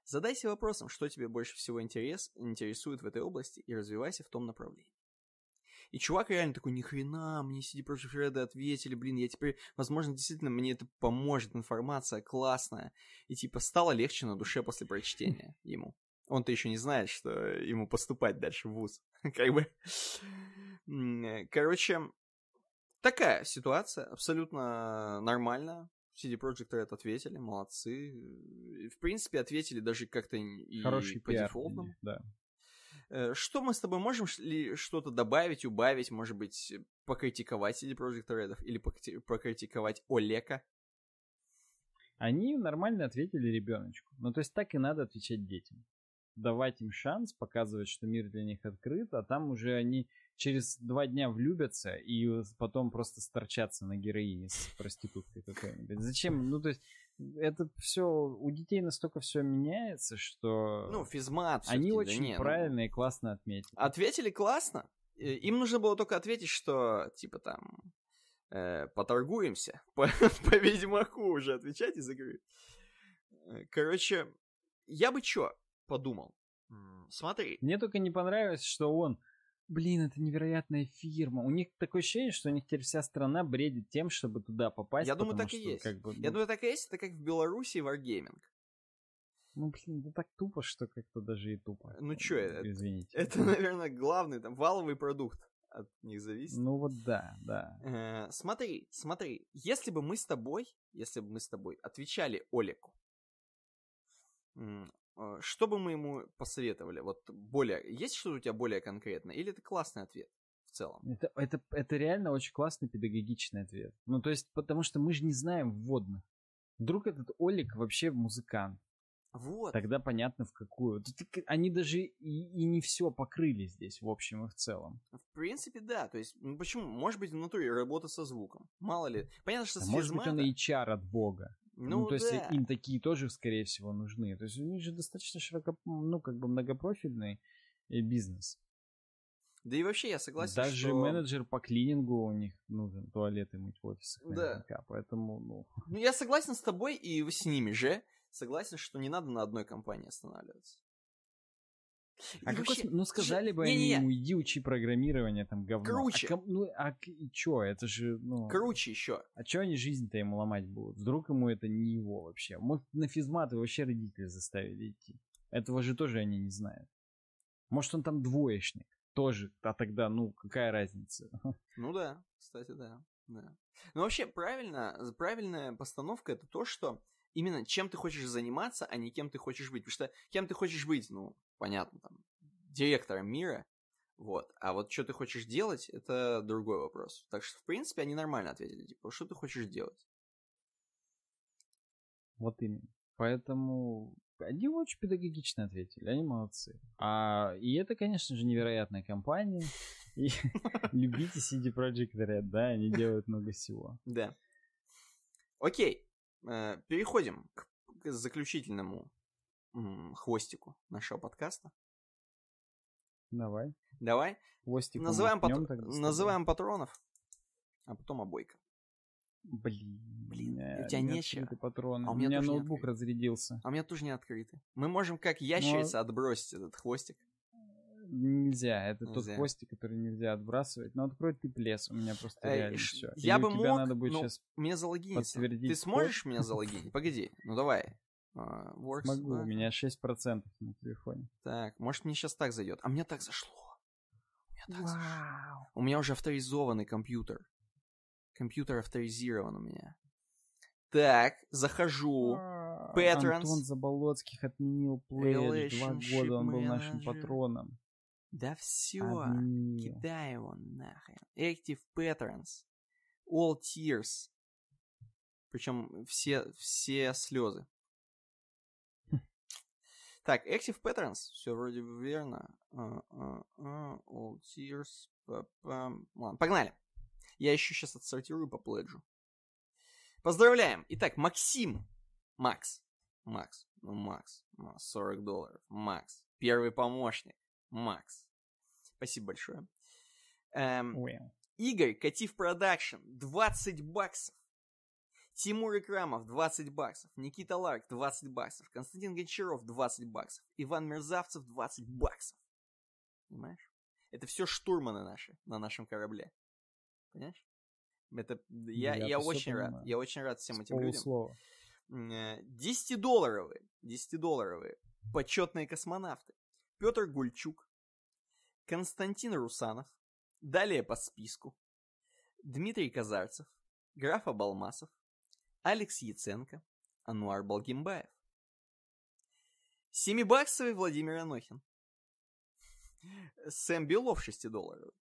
Задайся вопросом, что тебе больше всего интерес, интересует в этой области, и развивайся в том направлении. И чувак реально такой, ни хрена, мне CD Projekt Red ответили, блин, я теперь, возможно, действительно мне это поможет, информация классная. И типа стало легче на душе после прочтения ему. Он-то еще не знает, что ему поступать дальше в ВУЗ. Как бы. Короче, такая ситуация, абсолютно нормально. CD Projekt Red ответили, молодцы. В принципе, ответили даже как-то и Хороший по пиар. дефолтному. Да. Э, Что мы с тобой можем ли что-то добавить, убавить, может быть, э, покритиковать CD Projekt Red или покрити- покритиковать Олека? Они нормально ответили ребеночку. Ну, то есть так и надо отвечать детям. Давать им шанс, показывать, что мир для них открыт, а там уже они через два дня влюбятся и потом просто сторчатся на героине с проституткой какой-нибудь. Зачем? Ну, то есть это все, у детей настолько все меняется, что Ну, физмат они всё-таки, да очень не, ну, правильно и классно отметили. Ответили классно. Им нужно было только ответить, что, типа, там, э, поторгуемся. По, по Ведьмаку уже отвечать из игры. Э, Короче, я бы чё подумал? Смотри, Мне только не понравилось, что он, блин, это невероятная фирма. У них такое ощущение, что у них теперь вся страна бредит тем, чтобы туда попасть. Я думаю, так и есть. Как бы, я ну, думаю, так и есть, это как в Беларуси Wargaming. ну, блин, это так тупо, что как-то даже и тупо. Ну чё, это- Извините. Это, наверное, главный там валовый продукт от них зависит. Ну вот да, да. Э, смотри, смотри, если бы мы с тобой, если бы мы с тобой отвечали э, что бы мы ему посоветовали? Вот более, есть что-то у тебя более конкретное? Или это классный ответ в целом? Это, это, это реально очень классный педагогичный ответ. Ну, то есть, потому что мы же не знаем вводных. Вдруг этот Олик вообще музыкант. Вот. Тогда понятно в какую. Они даже и, и не все покрыли здесь, в общем и в целом. В принципе, да. То есть, ну, почему? Может быть, внутри работа со звуком. Мало ли. Понятно, что А может быть, он HR от бога. Ну, Ну, то есть да. им такие тоже, скорее всего, нужны. То есть у них же достаточно широко, ну, как бы многопрофильный э, бизнес. Да и вообще я согласен, Даже что... менеджер по клинингу у них нужен туалеты мыть в офисах Да. наверняка. Поэтому, ну, Ну, я согласен с тобой и с ними же. согласен, что не надо на одной компании останавливаться. А какой вообще, ну сказали бы не, они не, ему, иди учи программирование, там говно. Круче. А, ну, а и чё, это же, ну... Круче еще. А чё они жизнь-то ему ломать будут? Вдруг ему это не его вообще? Может, на физмат вообще родители заставили идти? Этого же тоже они не знают. Может, он там двоечник тоже, а тогда, ну, какая разница? Ну да, кстати, да. да. Ну, вообще, правильно, правильная постановка это то, что именно чем ты хочешь заниматься, а не кем ты хочешь быть. Потому что кем ты хочешь быть, ну, понятно, там, директором мира, вот. А вот что ты хочешь делать, это другой вопрос. Так что, в принципе, они нормально ответили. Типа, что ты хочешь делать? Вот именно. Поэтому они очень педагогично ответили, они молодцы. А, и это, конечно же, невероятная компания. И любите CD Projekt Red, да, они делают много всего. Да. Окей, переходим к, заключительному хвостику нашего подкаста. Давай. Давай. Хвостик называем, пат... называем патронов, а потом обойка. Блин, блин, у тебя нечего. патроны. А у меня, у меня ноутбук разрядился. А у меня тоже не открыты. Мы можем как ящерица Но... отбросить этот хвостик. Нельзя, это нельзя. тот хвостик, который нельзя отбрасывать. Но открой ты плес, у меня просто реально все. Я Или бы мог, надо будет сейчас мне залогиниться. Ты сможешь меня залогинить? Погоди, ну давай. Uh, works, Могу, да? у меня 6% на телефоне. Так, может мне сейчас так зайдет. А мне так зашло. У меня, так зашло. у меня уже авторизованный компьютер. Компьютер авторизирован у меня. Так, захожу. Patrons. Антон Заболоцких отменил плеер. Два года он был нашим патроном. Да все, кидай его нахрен. Active Patrons. All Tears. Причем все, все слезы. Так, Active Patterns, все вроде верно. Uh, uh, uh, all tears. Ладно, погнали. Я еще сейчас отсортирую по пледжу. Поздравляем! Итак, Максим. Макс. Макс. Ну, Макс. 40 долларов. Макс. Первый помощник. Макс. Спасибо большое. Эм, well. Игорь, Катив Продакшн, 20 баксов. Тимур Икрамов, 20 баксов. Никита Ларк, 20 баксов. Константин Гончаров, 20 баксов. Иван Мерзавцев, 20 баксов. Понимаешь? Это все штурманы наши на нашем корабле. Понимаешь? Это, я, я, я очень понимаю. рад. Я очень рад всем этим людям. 10-долларовые, э, 10-долларовые почетные космонавты. Петр Гульчук, Константин Русанов, далее по списку, Дмитрий Казарцев, Граф Абалмасов, Алекс Яценко, Ануар Балгимбаев. Семибаксовый Владимир Анохин. Сэм Белов 6 долларов.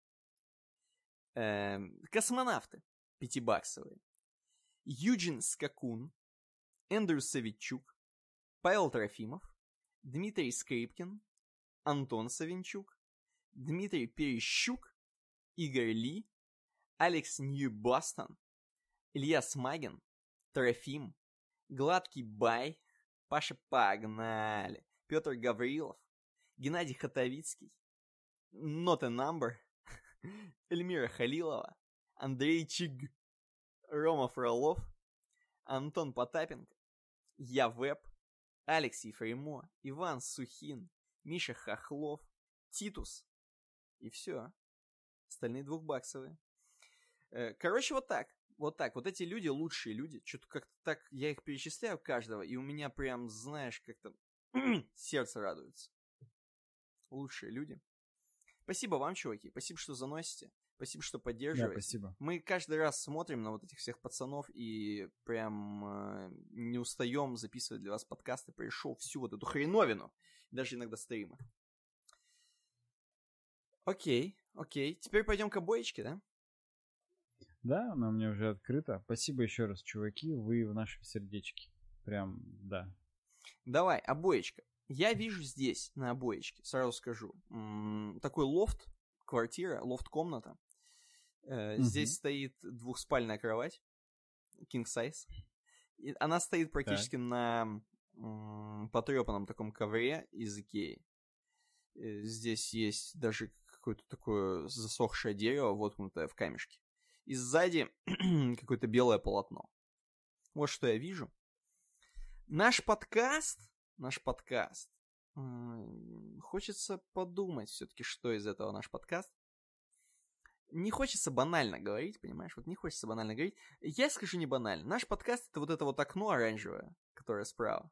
Эм, космонавты пятибаксовые. Юджин Скакун, Эндрю Савичук, Павел Трофимов, Дмитрий Скрипкин, Антон Савинчук, Дмитрий Перещук, Игорь Ли, Алекс Нью-Бостон, Илья Смагин, Трофим, Гладкий Бай, Паша Погнали, Петр Гаврилов, Геннадий Хатовицкий, Not a Number, Эльмира Халилова, Андрей Чиг, Рома Фролов, Антон Потапенко, Я Веб, Алекс Ефремо, Иван Сухин, Миша Хохлов, Титус. И все. Остальные двухбаксовые. Э, короче, вот так. Вот так. Вот эти люди лучшие люди. Что-то как-то так я их перечисляю каждого, и у меня прям, знаешь, как-то сердце радуется. Лучшие люди. Спасибо вам, чуваки. Спасибо, что заносите. Спасибо, что поддерживаете. Да, спасибо. Мы каждый раз смотрим на вот этих всех пацанов и прям э, не устаем записывать для вас подкасты. Пришел всю вот эту хреновину. Даже иногда стримы. Окей, окей. Теперь пойдем к обоечке, да? Да, она у меня уже открыта. Спасибо еще раз, чуваки. Вы в нашем сердечке. Прям, да. Давай, обоечка. Я вижу здесь, на обоечке, сразу скажу, такой лофт, квартира, лофт-комната. Э, здесь стоит двухспальная кровать, king size. И она стоит практически так. на потрепанном таком ковре из Икеи. Э, здесь есть даже какое-то такое засохшее дерево, воткнутое в камешке. И сзади какое-то белое полотно. Вот что я вижу. Наш подкаст, наш подкаст, хочется подумать все-таки, что из этого наш подкаст. Не хочется банально говорить, понимаешь? Вот не хочется банально говорить. Я скажу не банально. Наш подкаст это вот это вот окно оранжевое, которое справа.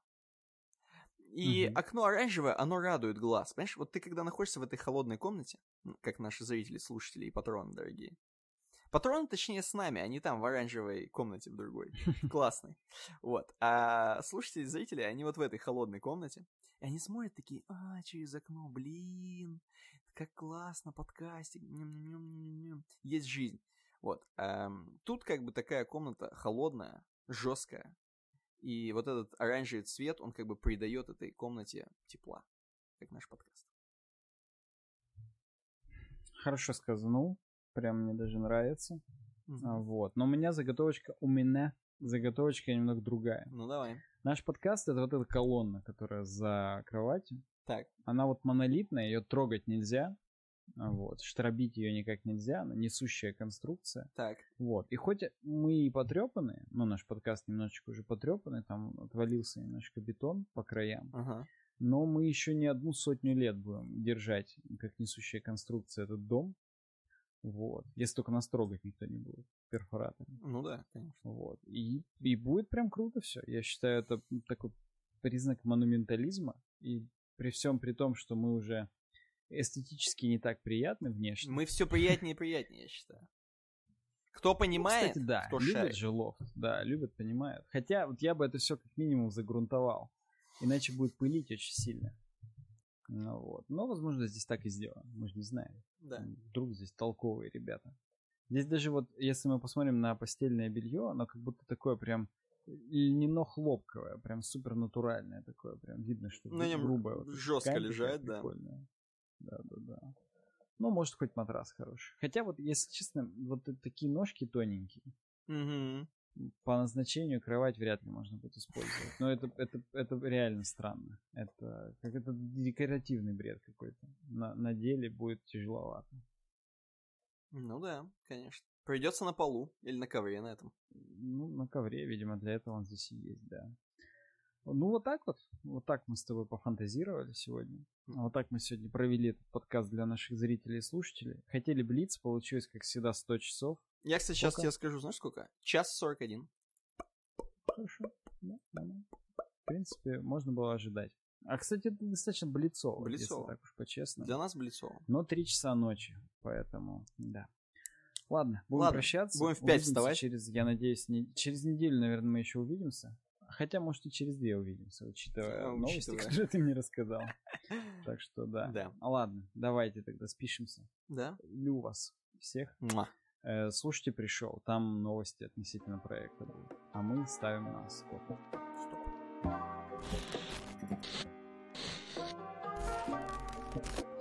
И Мгм. окно оранжевое, оно радует глаз. Понимаешь, вот ты когда находишься в этой холодной комнате, как наши зрители, слушатели и патроны дорогие. Патроны, точнее, с нами, они там в оранжевой комнате в другой. Классной. Вот. А слушатели, зрители, они вот в этой холодной комнате. И они смотрят такие, а, через окно, блин, как классно, подкастик, есть жизнь. Вот. Тут как бы такая комната холодная, жесткая. И вот этот оранжевый цвет, он как бы придает этой комнате тепла, как наш подкаст. Хорошо сказанул. Прям мне даже нравится. А, Вот. Но у меня заготовочка, у меня заготовочка немного другая. Ну давай. Наш подкаст это вот эта колонна, которая за кроватью. Так. Она вот монолитная, ее трогать нельзя. Вот. Штробить ее никак нельзя, она несущая конструкция. Так. Вот. И хоть мы и потрепаны, ну, наш подкаст немножечко уже потрепанный, там отвалился немножко бетон по краям, Ага. но мы еще не одну сотню лет будем держать, как несущая конструкция, этот дом. Вот. Если только нас трогать никто не будет перфоратором. Ну да, конечно. Вот. И, и будет прям круто все. Я считаю, это такой признак монументализма. И при всем при том, что мы уже эстетически не так приятны внешне. Мы все приятнее и приятнее, я считаю. Кто Ну, понимает, Кстати, да, кто любят шарит. же лофт. Да, любят, понимают. Хотя вот я бы это все как минимум загрунтовал. Иначе будет пылить очень сильно. Ну вот. Но, возможно, здесь так и сделаем. Мы же не знаем. Да. Вдруг здесь толковые ребята. Здесь даже вот, если мы посмотрим на постельное белье, оно как будто такое прям льняно хлопковое, прям супер натуральное такое, прям видно, что На нем грубое. вот жестко ткань лежать, да. прикольная. Да, да, да. Ну, может, хоть матрас хороший. Хотя вот, если честно, вот такие ножки тоненькие, Мгм. по назначению кровать вряд ли можно будет использовать. Но это, это, это реально странно. Это как это декоративный бред какой-то. На, на деле будет тяжеловато. Ну да, конечно. Придется на полу или на ковре на этом. Ну, на ковре, видимо, для этого он здесь и есть, да. Ну, вот так вот. Вот так мы с тобой пофантазировали сегодня. Вот так мы сегодня провели этот подкаст для наших зрителей и слушателей. Хотели блиц, получилось, как всегда, 100 часов. Я, кстати, сейчас Сколько? тебе скажу, знаешь сколько? Час сорок один. Хорошо. Да, нормально. В принципе, можно было ожидать. А, кстати, это достаточно блицово, Блицово. если так уж по-честному. Для нас Блицова. Но 3 часа ночи, поэтому, да. Ладно, будем Ладно, прощаться. будем в пять Увидимся вставать. Через, я надеюсь, не- через неделю, наверное, мы еще увидимся. Хотя, может, и через две увидимся, учитывая А, новости, учитывая. которые ты мне рассказал. Так что, да. Да. А ладно, давайте тогда спишемся. Да? Люблю вас всех. Муа. Э, слушайте, пришел. Там новости относительно проекта будут. А мы ставим на стоп. Стоп.